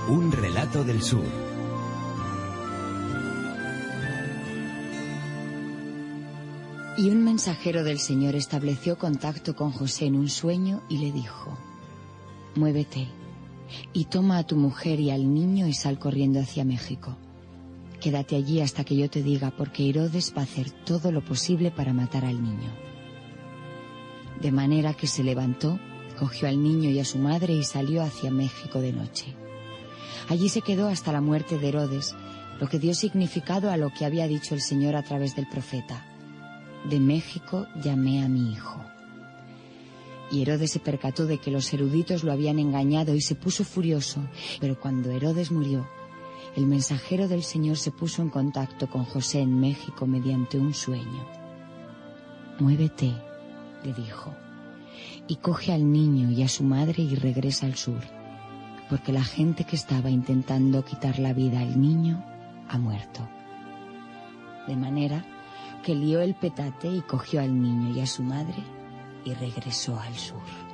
Un relato del sur. Y un mensajero del Señor estableció contacto con José en un sueño y le dijo, Muévete y toma a tu mujer y al niño y sal corriendo hacia México. Quédate allí hasta que yo te diga, porque Herodes va a hacer todo lo posible para matar al niño. De manera que se levantó, cogió al niño y a su madre y salió hacia México de noche. Allí se quedó hasta la muerte de Herodes, lo que dio significado a lo que había dicho el Señor a través del profeta. De México llamé a mi hijo. Y Herodes se percató de que los eruditos lo habían engañado y se puso furioso. Pero cuando Herodes murió, el mensajero del Señor se puso en contacto con José en México mediante un sueño. Muévete, le dijo, y coge al niño y a su madre y regresa al sur, porque la gente que estaba intentando quitar la vida al niño ha muerto. De manera que lió el petate y cogió al niño y a su madre y regresó al sur.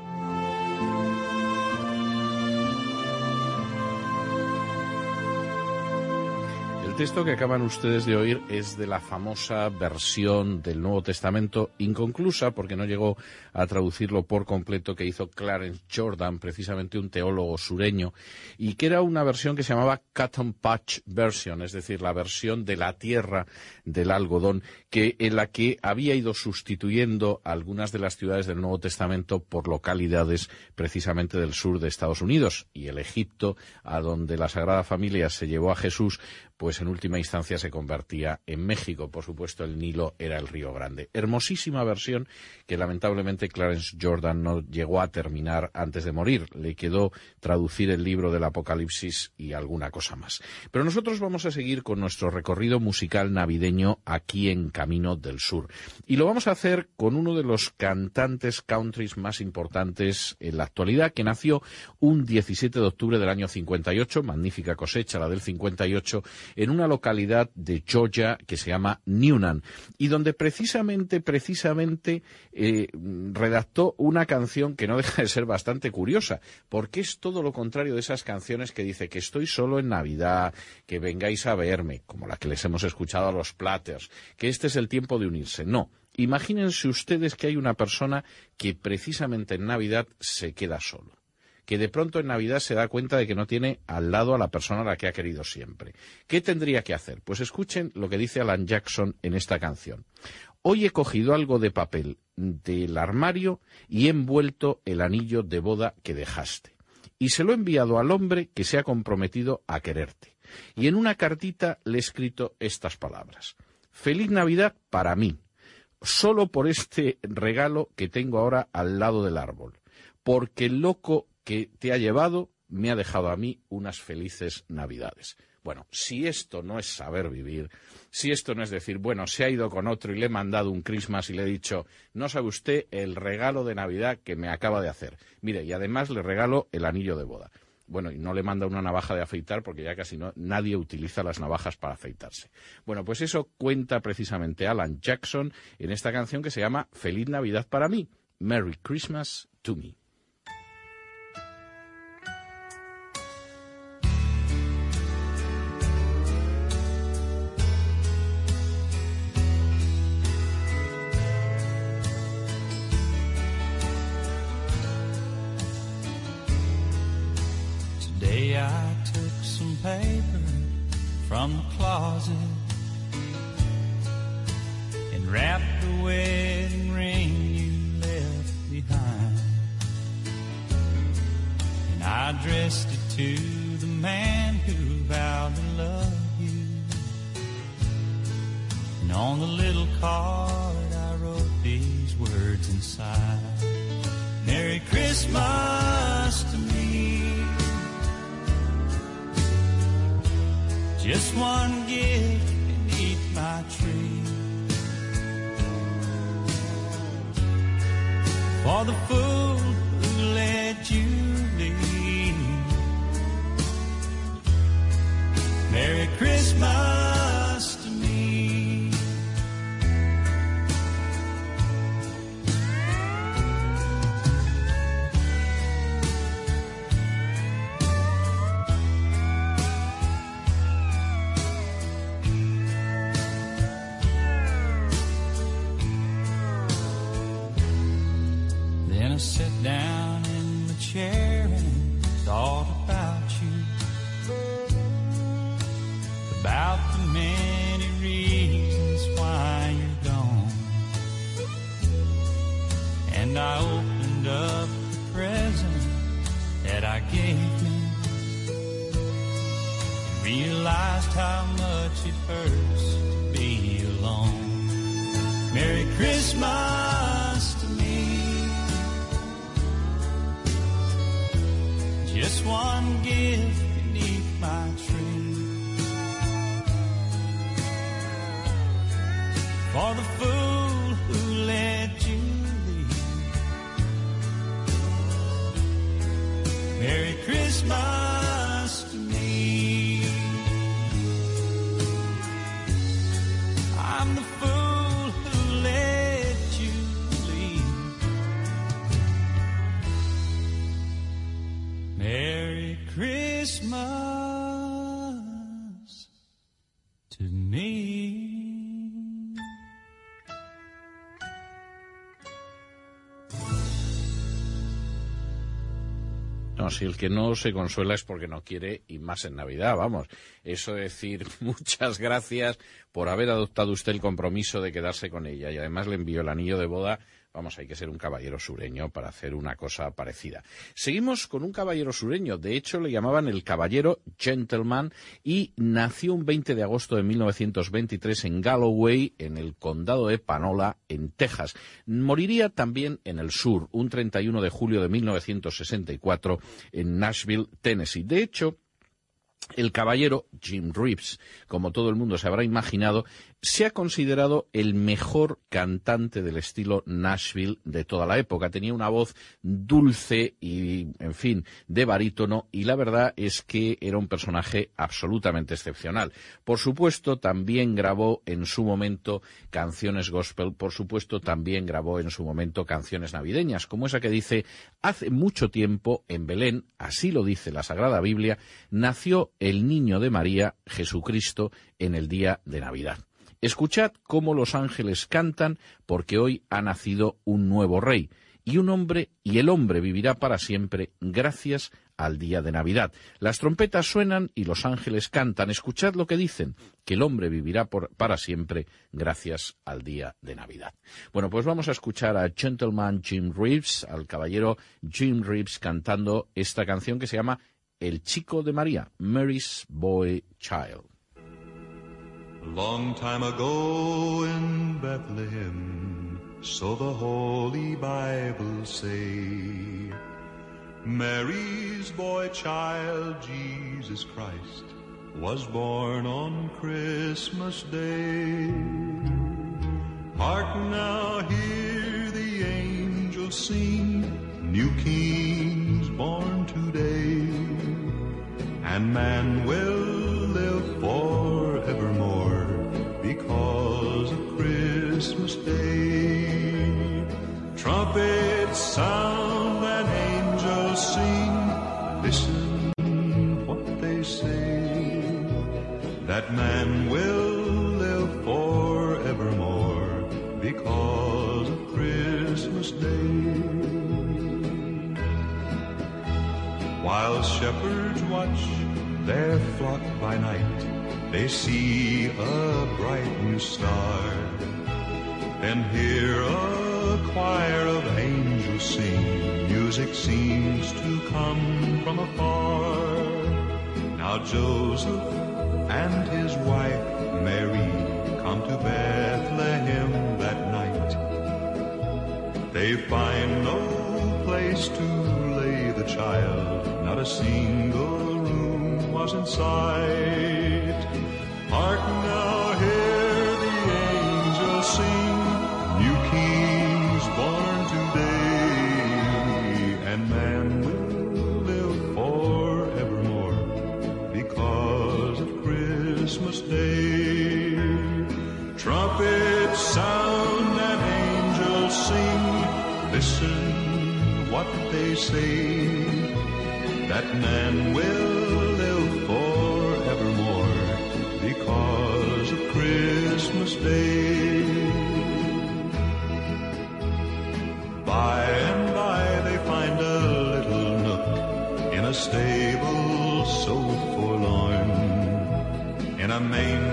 El texto que acaban ustedes de oír es de la famosa versión del Nuevo Testamento, inconclusa porque no llegó a traducirlo por completo, que hizo Clarence Jordan, precisamente un teólogo sureño, y que era una versión que se llamaba Cotton Patch Version, es decir, la versión de la tierra del algodón, que en la que había ido sustituyendo algunas de las ciudades del Nuevo Testamento por localidades precisamente del sur de Estados Unidos y el Egipto, a donde la Sagrada Familia se llevó a Jesús, pues en última instancia se convertía en México. Por supuesto, el Nilo era el Río Grande. Hermosísima versión que lamentablemente Clarence Jordan no llegó a terminar antes de morir. Le quedó traducir el libro del Apocalipsis y alguna cosa más. Pero nosotros vamos a seguir con nuestro recorrido musical navideño aquí en Camino del Sur. Y lo vamos a hacer con uno de los cantantes countries más importantes en la actualidad, que nació un 17 de octubre del año 58, magnífica cosecha la del 58, en una localidad de Georgia que se llama Newnan y donde precisamente, precisamente eh, redactó una canción que no deja de ser bastante curiosa, porque es todo lo contrario de esas canciones que dice que estoy solo en Navidad, que vengáis a verme, como la que les hemos escuchado a los Platters, que este es el tiempo de unirse. No. Imagínense ustedes que hay una persona que precisamente en Navidad se queda solo que de pronto en Navidad se da cuenta de que no tiene al lado a la persona a la que ha querido siempre. ¿Qué tendría que hacer? Pues escuchen lo que dice Alan Jackson en esta canción. Hoy he cogido algo de papel del armario y he envuelto el anillo de boda que dejaste. y se lo he enviado al hombre que se ha comprometido a quererte. Y en una cartita le he escrito estas palabras. Feliz Navidad para mí, solo por este regalo que tengo ahora al lado del árbol, porque el loco que te ha llevado me ha dejado a mí unas felices Navidades. Bueno, si esto no es saber vivir, si esto no es decir, bueno, se ha ido con otro y le he mandado un Christmas y le he dicho, no sabe usted el regalo de Navidad que me acaba de hacer. Mire, y además le regalo el anillo de boda. Bueno, y no le manda una navaja de afeitar porque ya casi no, nadie utiliza las navajas para afeitarse. Bueno, pues eso cuenta precisamente Alan Jackson en esta canción que se llama Feliz Navidad para mí, Merry Christmas to me. Si el que no se consuela es porque no quiere y más en Navidad, vamos. Eso de decir muchas gracias por haber adoptado usted el compromiso de quedarse con ella y además le envió el anillo de boda. Vamos, hay que ser un caballero sureño para hacer una cosa parecida. Seguimos con un caballero sureño. De hecho, le llamaban el caballero gentleman y nació un 20 de agosto de 1923 en Galloway, en el condado de Panola, en Texas. Moriría también en el sur, un 31 de julio de 1964, en Nashville, Tennessee. De hecho, el caballero Jim Reeves, como todo el mundo se habrá imaginado, se ha considerado el mejor cantante del estilo Nashville de toda la época. Tenía una voz dulce y, en fin, de barítono y la verdad es que era un personaje absolutamente excepcional. Por supuesto, también grabó en su momento canciones gospel, por supuesto, también grabó en su momento canciones navideñas, como esa que dice, hace mucho tiempo en Belén, así lo dice la Sagrada Biblia, nació el niño de María, Jesucristo, en el día de Navidad. Escuchad cómo los ángeles cantan, porque hoy ha nacido un nuevo rey, y un hombre, y el hombre vivirá para siempre, gracias al día de Navidad. Las trompetas suenan y los ángeles cantan. Escuchad lo que dicen, que el hombre vivirá para siempre gracias al día de Navidad. Bueno, pues vamos a escuchar a Gentleman Jim Reeves, al caballero Jim Reeves cantando esta canción que se llama El chico de María, Mary's Boy Child. Long time ago in Bethlehem, so the Holy Bible say, Mary's boy child, Jesus Christ, was born on Christmas Day. Hark now, hear the angels sing, new kings born today and man will sound and angels sing. Listen what they say. That man will live forevermore because of Christmas Day. While shepherds watch their flock by night, they see a bright new star. Then hear a choir of angels sing. Music seems to come from afar. Now Joseph and his wife Mary come to Bethlehem that night. They find no place to lay the child, not a single room was in sight. Hark now, say, that man will live forevermore because of Christmas Day. By and by they find a little nook in a stable so forlorn. In a manger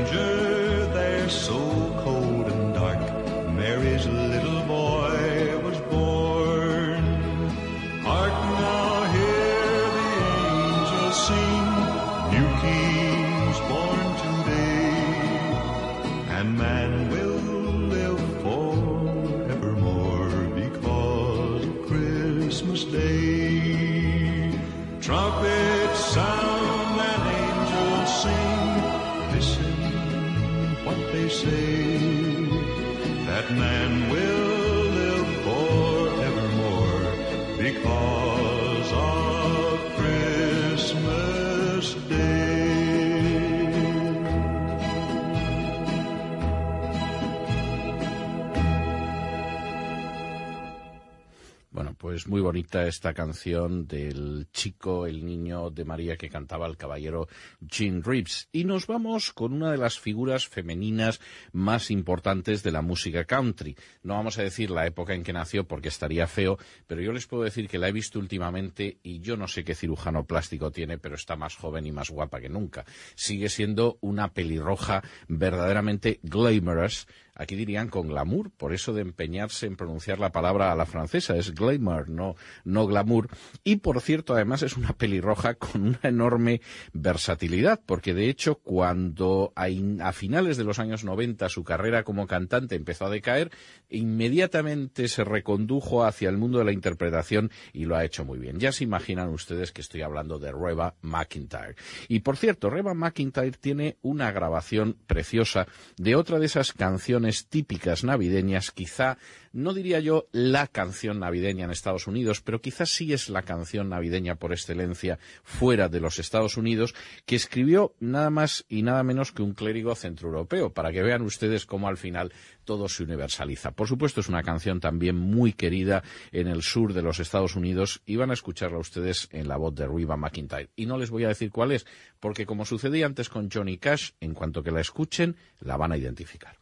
Pues muy bonita esta canción del chico, el niño de María que cantaba el caballero Gene Reeves. Y nos vamos con una de las figuras femeninas más importantes de la música country. No vamos a decir la época en que nació porque estaría feo, pero yo les puedo decir que la he visto últimamente y yo no sé qué cirujano plástico tiene, pero está más joven y más guapa que nunca. Sigue siendo una pelirroja verdaderamente glamorous. Aquí dirían con glamour, por eso de empeñarse en pronunciar la palabra a la francesa, es glamour, no, no glamour. Y por cierto, además es una pelirroja con una enorme versatilidad, porque de hecho cuando a, in- a finales de los años 90 su carrera como cantante empezó a decaer, inmediatamente se recondujo hacia el mundo de la interpretación y lo ha hecho muy bien. Ya se imaginan ustedes que estoy hablando de Reba McIntyre. Y por cierto, Reba McIntyre tiene una grabación preciosa de otra de esas canciones típicas navideñas, quizá no diría yo la canción navideña en Estados Unidos, pero quizás sí es la canción navideña por excelencia fuera de los Estados Unidos, que escribió nada más y nada menos que un clérigo centroeuropeo, para que vean ustedes cómo al final todo se universaliza. Por supuesto, es una canción también muy querida en el sur de los Estados Unidos y van a escucharla ustedes en la voz de Reba McIntyre. Y no les voy a decir cuál es, porque como sucedía antes con Johnny Cash, en cuanto que la escuchen, la van a identificar.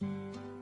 Música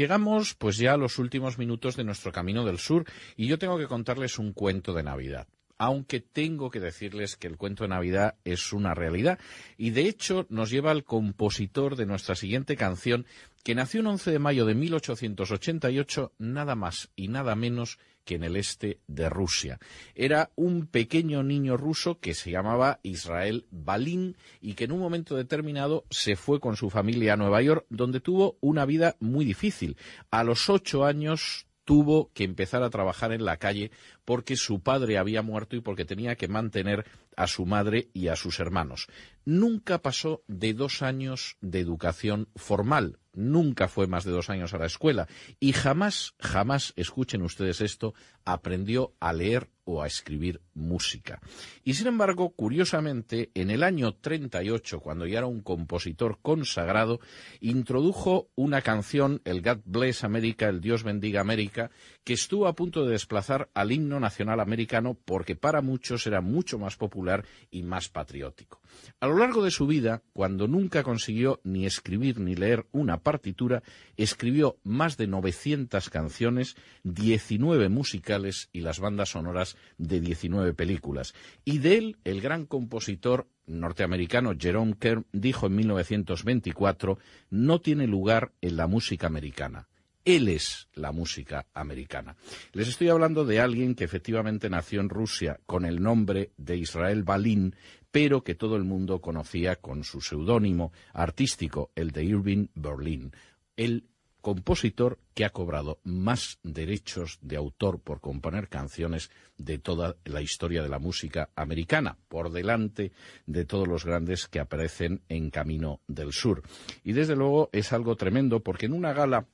llegamos pues ya a los últimos minutos de nuestro Camino del Sur y yo tengo que contarles un cuento de Navidad. Aunque tengo que decirles que el cuento de Navidad es una realidad y de hecho nos lleva al compositor de nuestra siguiente canción que nació un 11 de mayo de 1888 nada más y nada menos que en el este de Rusia. Era un pequeño niño ruso que se llamaba Israel Balin y que en un momento determinado se fue con su familia a Nueva York, donde tuvo una vida muy difícil. A los ocho años tuvo que empezar a trabajar en la calle porque su padre había muerto y porque tenía que mantener a su madre y a sus hermanos. Nunca pasó de dos años de educación formal, nunca fue más de dos años a la escuela y jamás, jamás, escuchen ustedes esto, aprendió a leer o a escribir música. Y sin embargo, curiosamente, en el año 38, cuando ya era un compositor consagrado, introdujo una canción, el God Bless America, el Dios bendiga América, que estuvo a punto de desplazar al himno nacional americano porque para muchos era mucho más popular y más patriótico. A lo largo de su vida, cuando nunca consiguió ni escribir ni leer una partitura, escribió más de 900 canciones, 19 musicales y las bandas sonoras de 19 películas. Y de él, el gran compositor norteamericano Jerome Kern dijo en 1924, no tiene lugar en la música americana. Él es la música americana. Les estoy hablando de alguien que efectivamente nació en Rusia con el nombre de Israel Balin, pero que todo el mundo conocía con su seudónimo artístico, el de Irving Berlin. El compositor que ha cobrado más derechos de autor por componer canciones de toda la historia de la música americana, por delante de todos los grandes que aparecen en Camino del Sur. Y desde luego es algo tremendo porque en una gala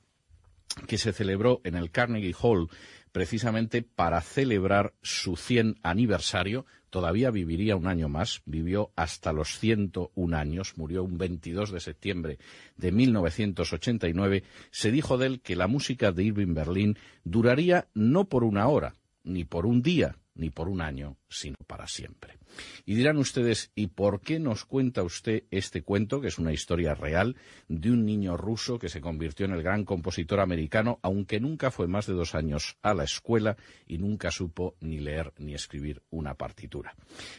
que se celebró en el Carnegie Hall precisamente para celebrar su 100 aniversario. Todavía viviría un año más, vivió hasta los 101 años, murió un 22 de septiembre de 1989. Se dijo de él que la música de Irving Berlin duraría no por una hora, ni por un día, ni por un año, sino para siempre. Y dirán ustedes, ¿y por qué nos cuenta usted este cuento, que es una historia real, de un niño ruso que se convirtió en el gran compositor americano, aunque nunca fue más de dos años a la escuela y nunca supo ni leer ni escribir una partitura?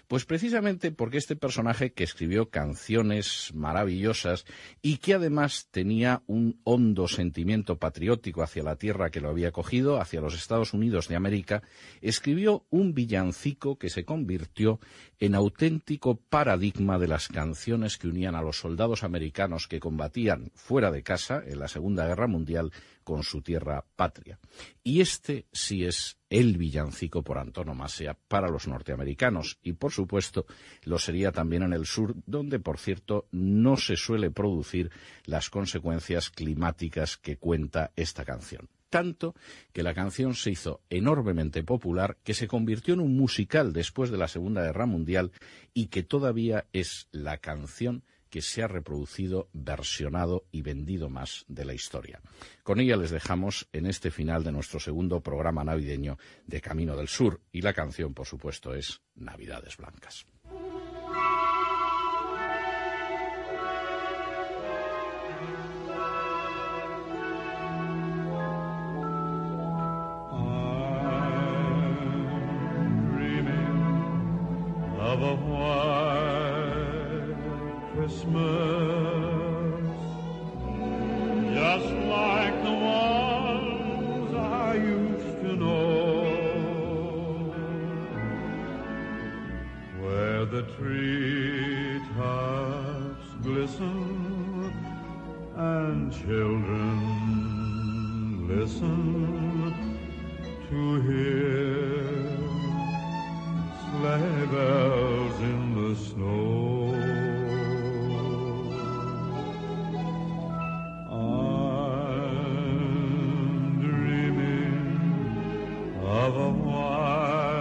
Pues precisamente porque este personaje que escribió canciones maravillosas y que además tenía un hondo sentimiento patriótico hacia la tierra que lo había cogido, hacia los Estados Unidos de América, escribió un villancico que se convirtió en auténtico paradigma de las canciones que unían a los soldados americanos que combatían fuera de casa en la Segunda Guerra Mundial con su tierra patria. Y este sí es el villancico por antonomasia para los norteamericanos y, por supuesto, lo sería también en el sur, donde, por cierto, no se suele producir las consecuencias climáticas que cuenta esta canción tanto que la canción se hizo enormemente popular, que se convirtió en un musical después de la Segunda Guerra Mundial y que todavía es la canción que se ha reproducido, versionado y vendido más de la historia. Con ella les dejamos en este final de nuestro segundo programa navideño de Camino del Sur y la canción, por supuesto, es Navidades Blancas. A white Christmas, just like the ones I used to know, where the treetops glisten and children listen to hear sleigh bells in the snow. I'm dreaming of a white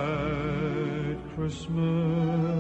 Christmas.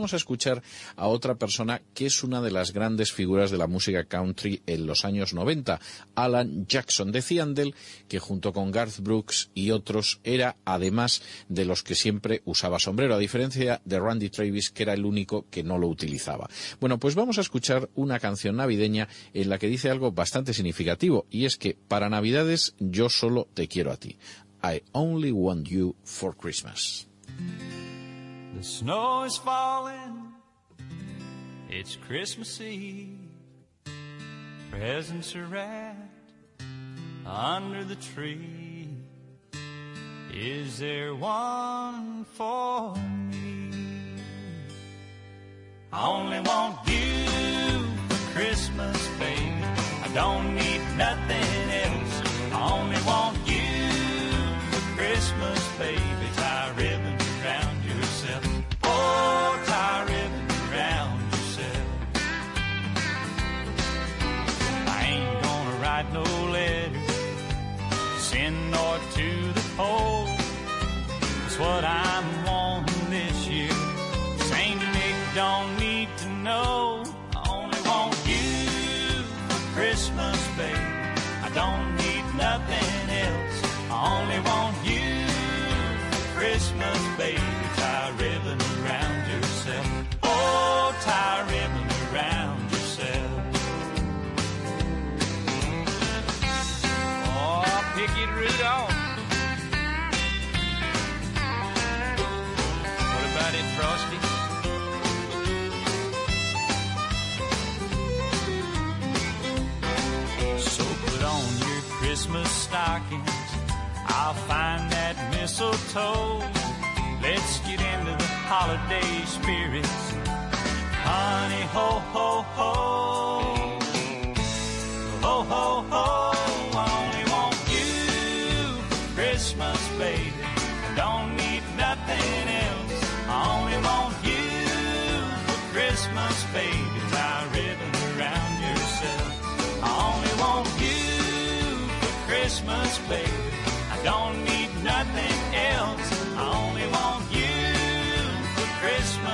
Vamos a escuchar a otra persona que es una de las grandes figuras de la música country en los años 90, Alan Jackson. De él que junto con Garth Brooks y otros era además de los que siempre usaba sombrero, a diferencia de Randy Travis que era el único que no lo utilizaba. Bueno, pues vamos a escuchar una canción navideña en la que dice algo bastante significativo y es que para Navidades yo solo te quiero a ti. I only want you for Christmas. The snow is falling. It's Christmas Eve. Presents are wrapped under the tree. Is there one for me? I only want you for Christmas, baby. I don't need nothing else. I only want you for Christmas, baby. To stockings. I'll find that mistletoe. Let's get into the holiday spirits. Honey, ho, ho, ho. Ho, ho, ho. Christmas, baby. I don't need nothing else. I only want you for Christmas,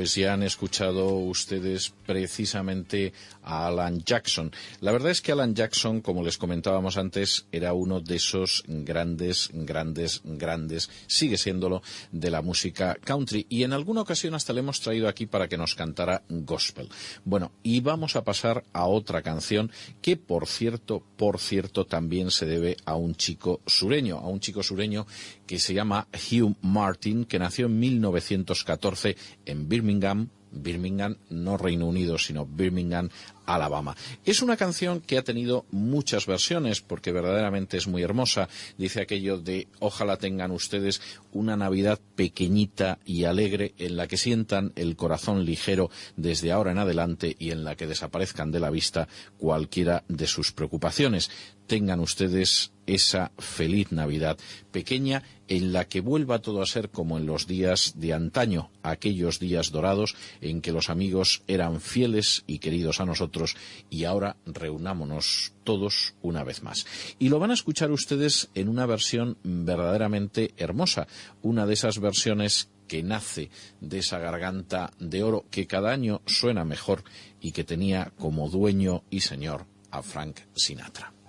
pues ya han escuchado ustedes precisamente a Alan Jackson. La verdad es que Alan Jackson, como les comentábamos antes, era uno de esos grandes, grandes, grandes, sigue siéndolo, de la música country. Y en alguna ocasión hasta le hemos traído aquí para que nos cantara gospel. Bueno, y vamos a pasar a otra canción que, por cierto, por cierto, también se debe a un chico sureño, a un chico sureño que se llama Hugh Martin, que nació en 1914 en Birmingham, Birmingham, no Reino Unido, sino Birmingham, Alabama. Es una canción que ha tenido muchas versiones porque verdaderamente es muy hermosa. Dice aquello de ojalá tengan ustedes una Navidad pequeñita y alegre en la que sientan el corazón ligero desde ahora en adelante y en la que desaparezcan de la vista cualquiera de sus preocupaciones. Tengan ustedes esa feliz Navidad pequeña en la que vuelva todo a ser como en los días de antaño, aquellos días dorados en que los amigos eran fieles y queridos a nosotros y ahora reunámonos todos una vez más. Y lo van a escuchar ustedes en una versión verdaderamente hermosa, una de esas versiones que nace de esa garganta de oro que cada año suena mejor y que tenía como dueño y señor a Frank Sinatra.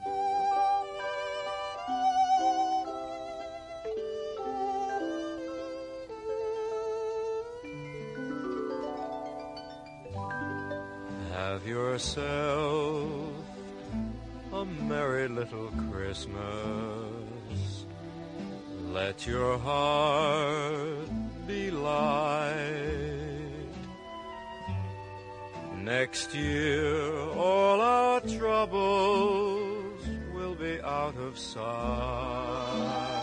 Have yourself a merry little Christmas. Let your heart be light. Next year, all our troubles will be out of sight.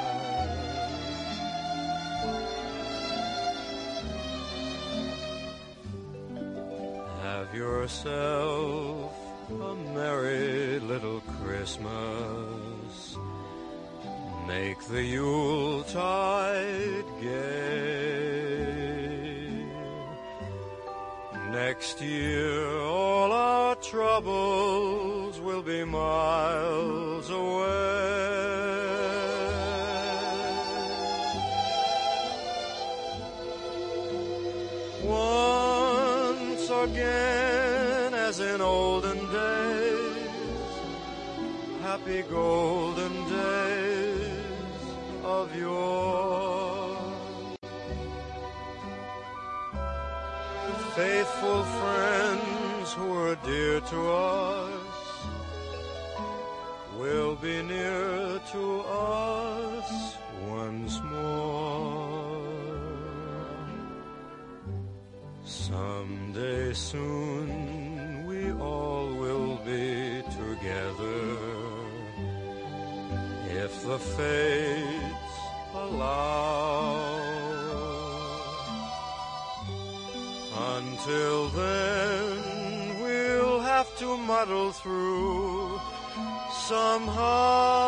Yourself a merry little Christmas. Make the Yuletide gay. Next year, all our troubles will be miles away. Happy golden days of yore. Faithful friends who were dear to us will be near to us once more. Someday soon the fates allow. Until then, we'll have to muddle through somehow.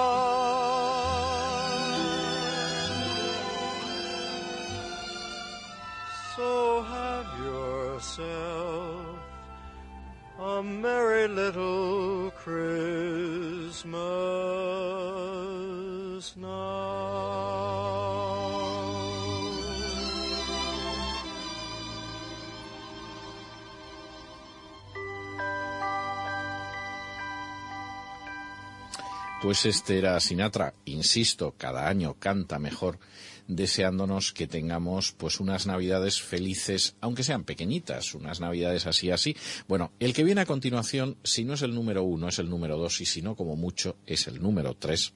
So have yourself a merry little Christmas Pues este era Sinatra, insisto, cada año canta mejor, deseándonos que tengamos pues unas navidades felices, aunque sean pequeñitas, unas navidades así así. Bueno, el que viene a continuación, si no es el número uno, es el número dos, y si no, como mucho, es el número tres.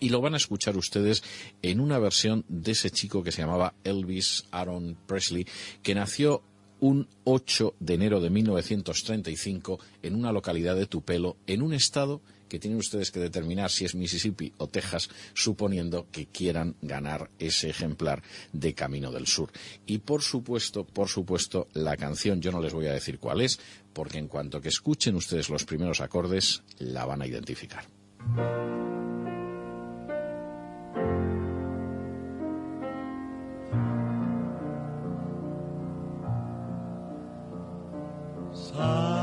Y lo van a escuchar ustedes en una versión de ese chico que se llamaba Elvis Aaron Presley, que nació un 8 de enero de 1935 en una localidad de Tupelo, en un estado que tienen ustedes que determinar si es Mississippi o Texas, suponiendo que quieran ganar ese ejemplar de Camino del Sur. Y por supuesto, por supuesto, la canción yo no les voy a decir cuál es, porque en cuanto que escuchen ustedes los primeros acordes, la van a identificar. Silent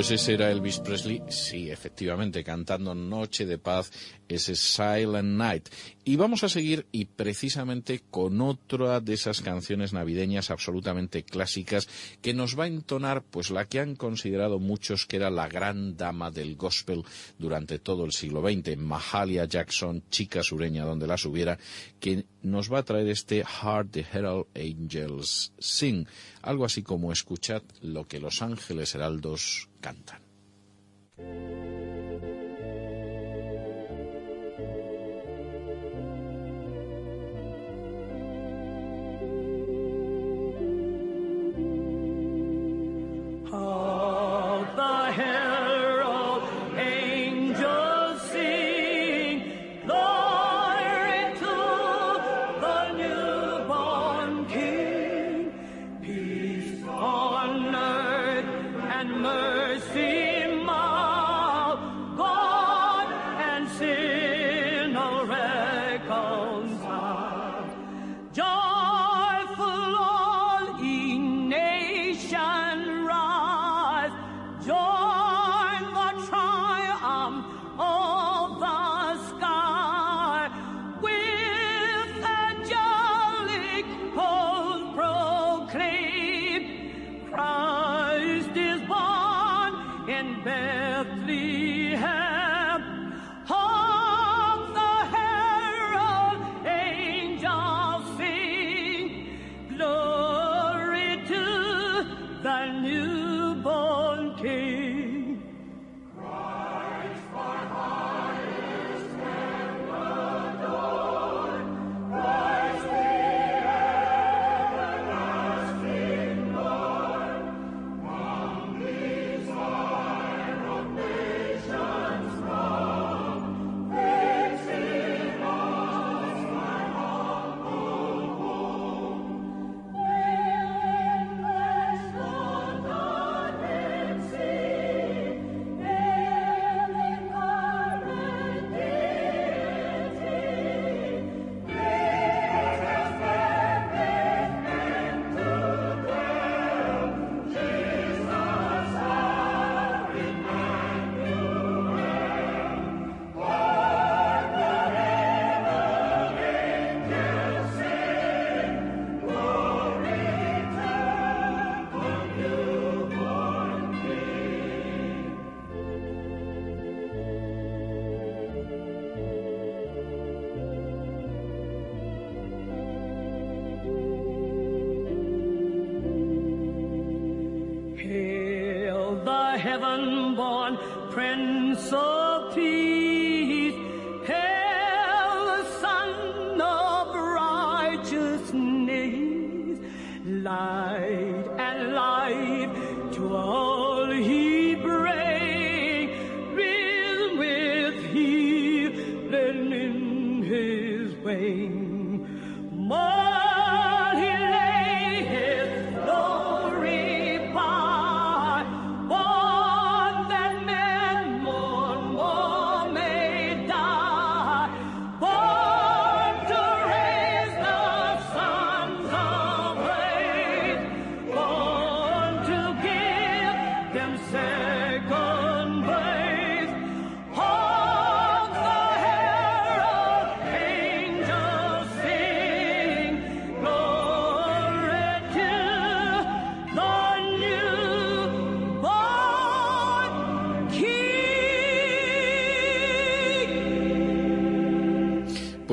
Pues ese era Elvis Presley, sí, efectivamente, cantando Noche de Paz, ese Silent Night. Y vamos a seguir y precisamente con otra de esas canciones navideñas absolutamente clásicas que nos va a entonar pues la que han considerado muchos que era la gran dama del gospel durante todo el siglo XX, Mahalia Jackson, chica sureña donde las hubiera, que nos va a traer este Heart the Herald Angels Sing, algo así como escuchad lo que los ángeles heraldos cantan.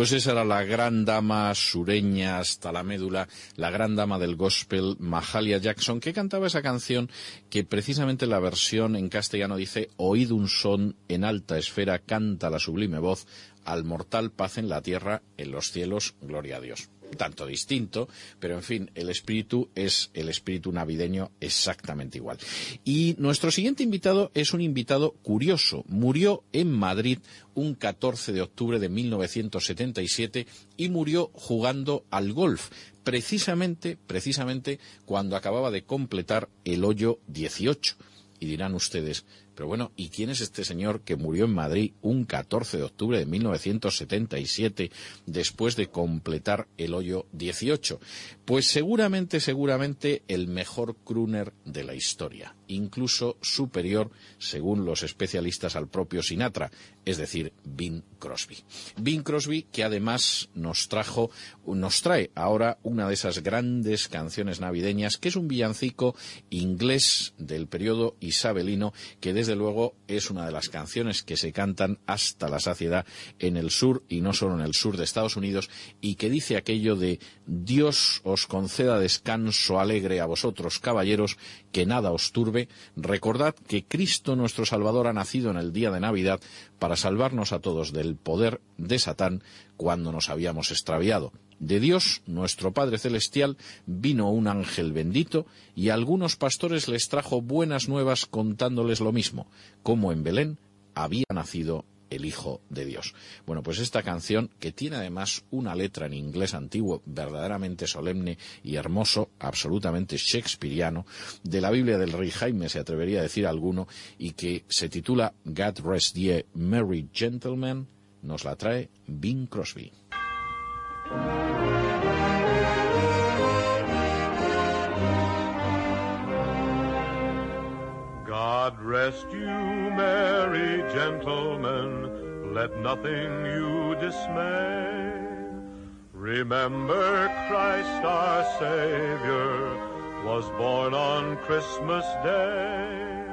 Pues esa era la gran dama sureña hasta la médula, la gran dama del gospel, Mahalia Jackson, que cantaba esa canción que precisamente la versión en castellano dice Oíd un son en alta esfera, canta la sublime voz, al mortal paz en la tierra, en los cielos, gloria a Dios tanto distinto, pero en fin, el espíritu es el espíritu navideño exactamente igual. Y nuestro siguiente invitado es un invitado curioso. Murió en Madrid un 14 de octubre de 1977 y murió jugando al golf, precisamente, precisamente cuando acababa de completar el hoyo 18. Y dirán ustedes, pero bueno, ¿y quién es este señor que murió en Madrid un 14 de octubre de 1977 después de completar el hoyo 18? Pues seguramente, seguramente el mejor crooner de la historia, incluso superior, según los especialistas, al propio Sinatra, es decir, Bing Crosby. Bing Crosby que además nos trajo, nos trae ahora una de esas grandes canciones navideñas, que es un villancico inglés del periodo isabelino, que desde luego es una de las canciones que se cantan hasta la saciedad en el sur y no solo en el sur de Estados Unidos y que dice aquello de Dios os conceda descanso alegre a vosotros caballeros que nada os turbe recordad que Cristo nuestro Salvador ha nacido en el día de Navidad para salvarnos a todos del poder de Satán cuando nos habíamos extraviado. De Dios, nuestro Padre Celestial, vino un ángel bendito y a algunos pastores les trajo buenas nuevas contándoles lo mismo, como en Belén había nacido el Hijo de Dios. Bueno, pues esta canción, que tiene además una letra en inglés antiguo verdaderamente solemne y hermoso, absolutamente shakespeariano, de la Biblia del Rey Jaime se atrevería a decir alguno, y que se titula God Rest Ye Merry Gentlemen, nos la trae Bing Crosby. God rest you, merry gentlemen, let nothing you dismay. Remember Christ our Savior was born on Christmas Day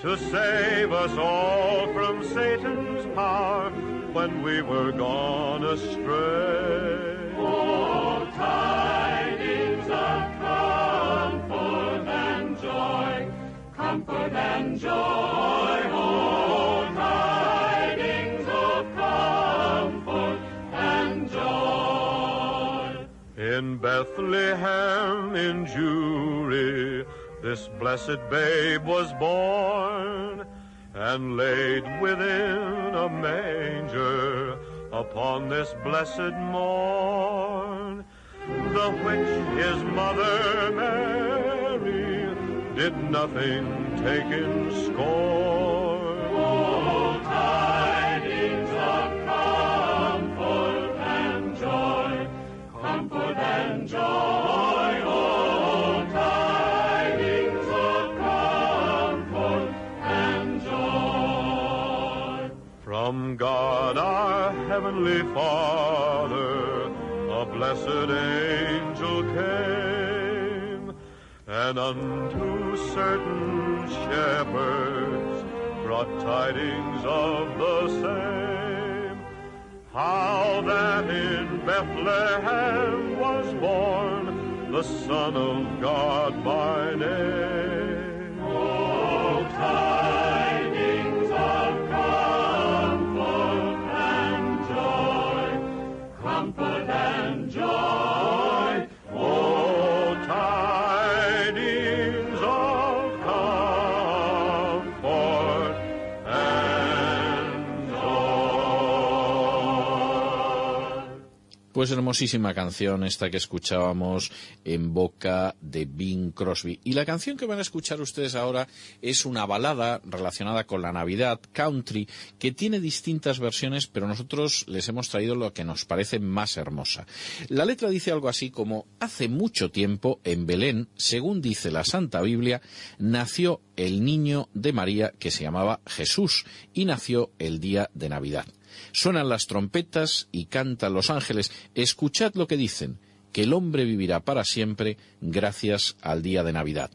to save us all from Satan's power when we were gone astray. Oh, tidings In Bethlehem in Jewry, this blessed babe was born and laid within a manger upon this blessed morn. The which his mother Mary did nothing take in scorn. Oh, tidings of comfort and joy, comfort and joy. Oh, tidings of comfort and joy. From God our Heavenly Father, a blessed angel and unto certain shepherds brought tidings of the same. How that in Bethlehem was born the Son of God by name. Oh, tidings Pues hermosísima canción esta que escuchábamos en boca de Bing Crosby. Y la canción que van a escuchar ustedes ahora es una balada relacionada con la Navidad, country, que tiene distintas versiones, pero nosotros les hemos traído lo que nos parece más hermosa. La letra dice algo así como, hace mucho tiempo en Belén, según dice la Santa Biblia, nació el niño de María que se llamaba Jesús y nació el día de Navidad. Suenan las trompetas y cantan los ángeles. Escuchad lo que dicen, que el hombre vivirá para siempre gracias al día de Navidad.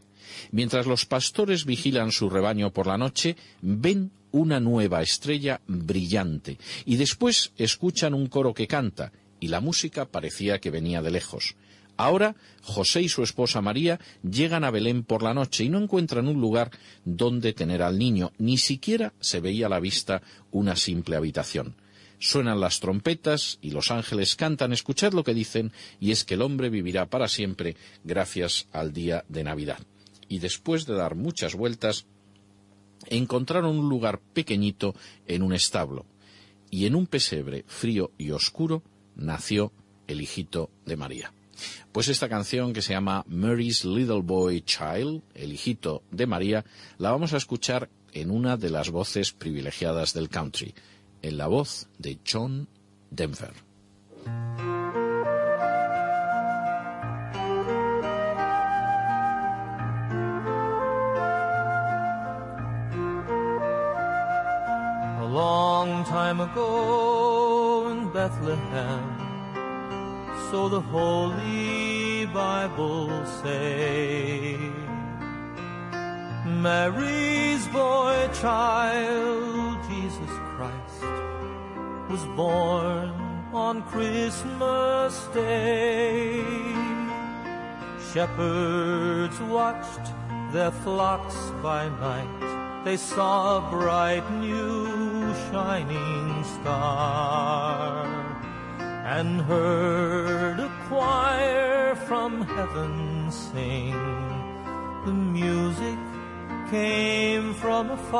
Mientras los pastores vigilan su rebaño por la noche, ven una nueva estrella brillante y después escuchan un coro que canta y la música parecía que venía de lejos. Ahora José y su esposa María llegan a Belén por la noche y no encuentran un lugar donde tener al niño, ni siquiera se veía a la vista una simple habitación. Suenan las trompetas y los ángeles cantan, escuchad lo que dicen, y es que el hombre vivirá para siempre gracias al día de Navidad. Y después de dar muchas vueltas, encontraron un lugar pequeñito en un establo, y en un pesebre frío y oscuro nació el hijito de María. Pues esta canción que se llama Mary's Little Boy Child, el hijito de María, la vamos a escuchar en una de las voces privilegiadas del country, en la voz de John Denver. A long time ago in Bethlehem, so the Holy Bible say. Mary's boy child, Jesus Christ, was born on Christmas Day. Shepherds watched their flocks by night. They saw a bright new shining star and heard a choir from heaven sing. The music came from afar.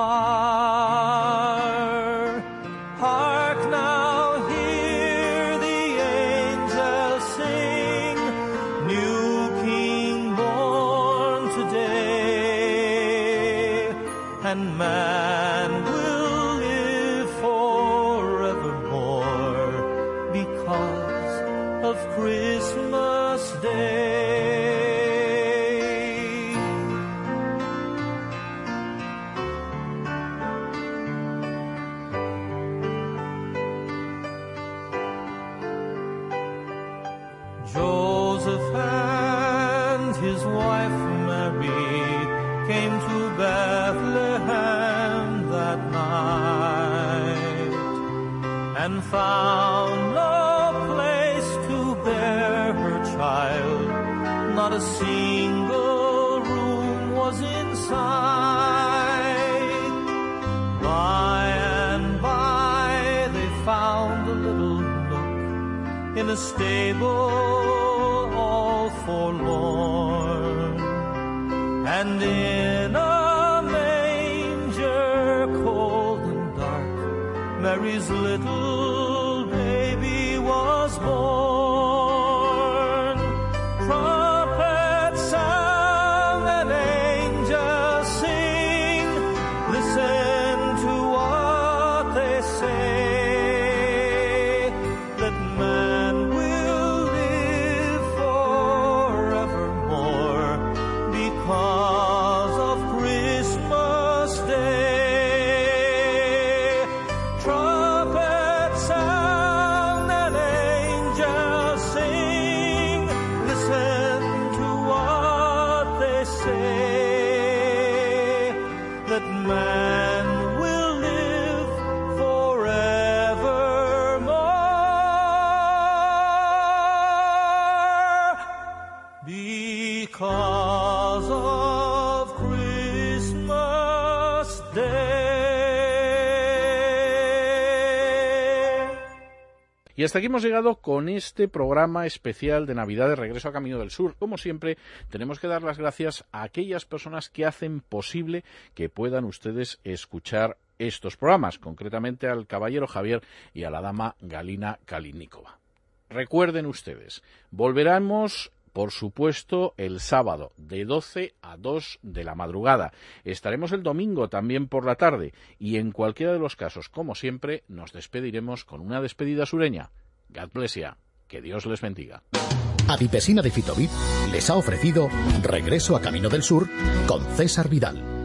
Hark now, hear the angels sing. New King born today, and man found no place to bear her child. Not a single room was in sight. By and by they found a little nook in a stable all forlorn and in a manger cold and dark Mary's little hasta aquí hemos llegado con este programa especial de Navidad de Regreso a Camino del Sur. Como siempre, tenemos que dar las gracias a aquellas personas que hacen posible que puedan ustedes escuchar estos programas, concretamente al caballero Javier y a la dama Galina Kalinikova. Recuerden ustedes, volveremos por supuesto, el sábado de 12 a 2 de la madrugada. Estaremos el domingo también por la tarde y en cualquiera de los casos, como siempre, nos despediremos con una despedida sureña. God bless. Que Dios les bendiga. Adipesina de Fitovit les ha ofrecido Regreso a Camino del Sur con César Vidal.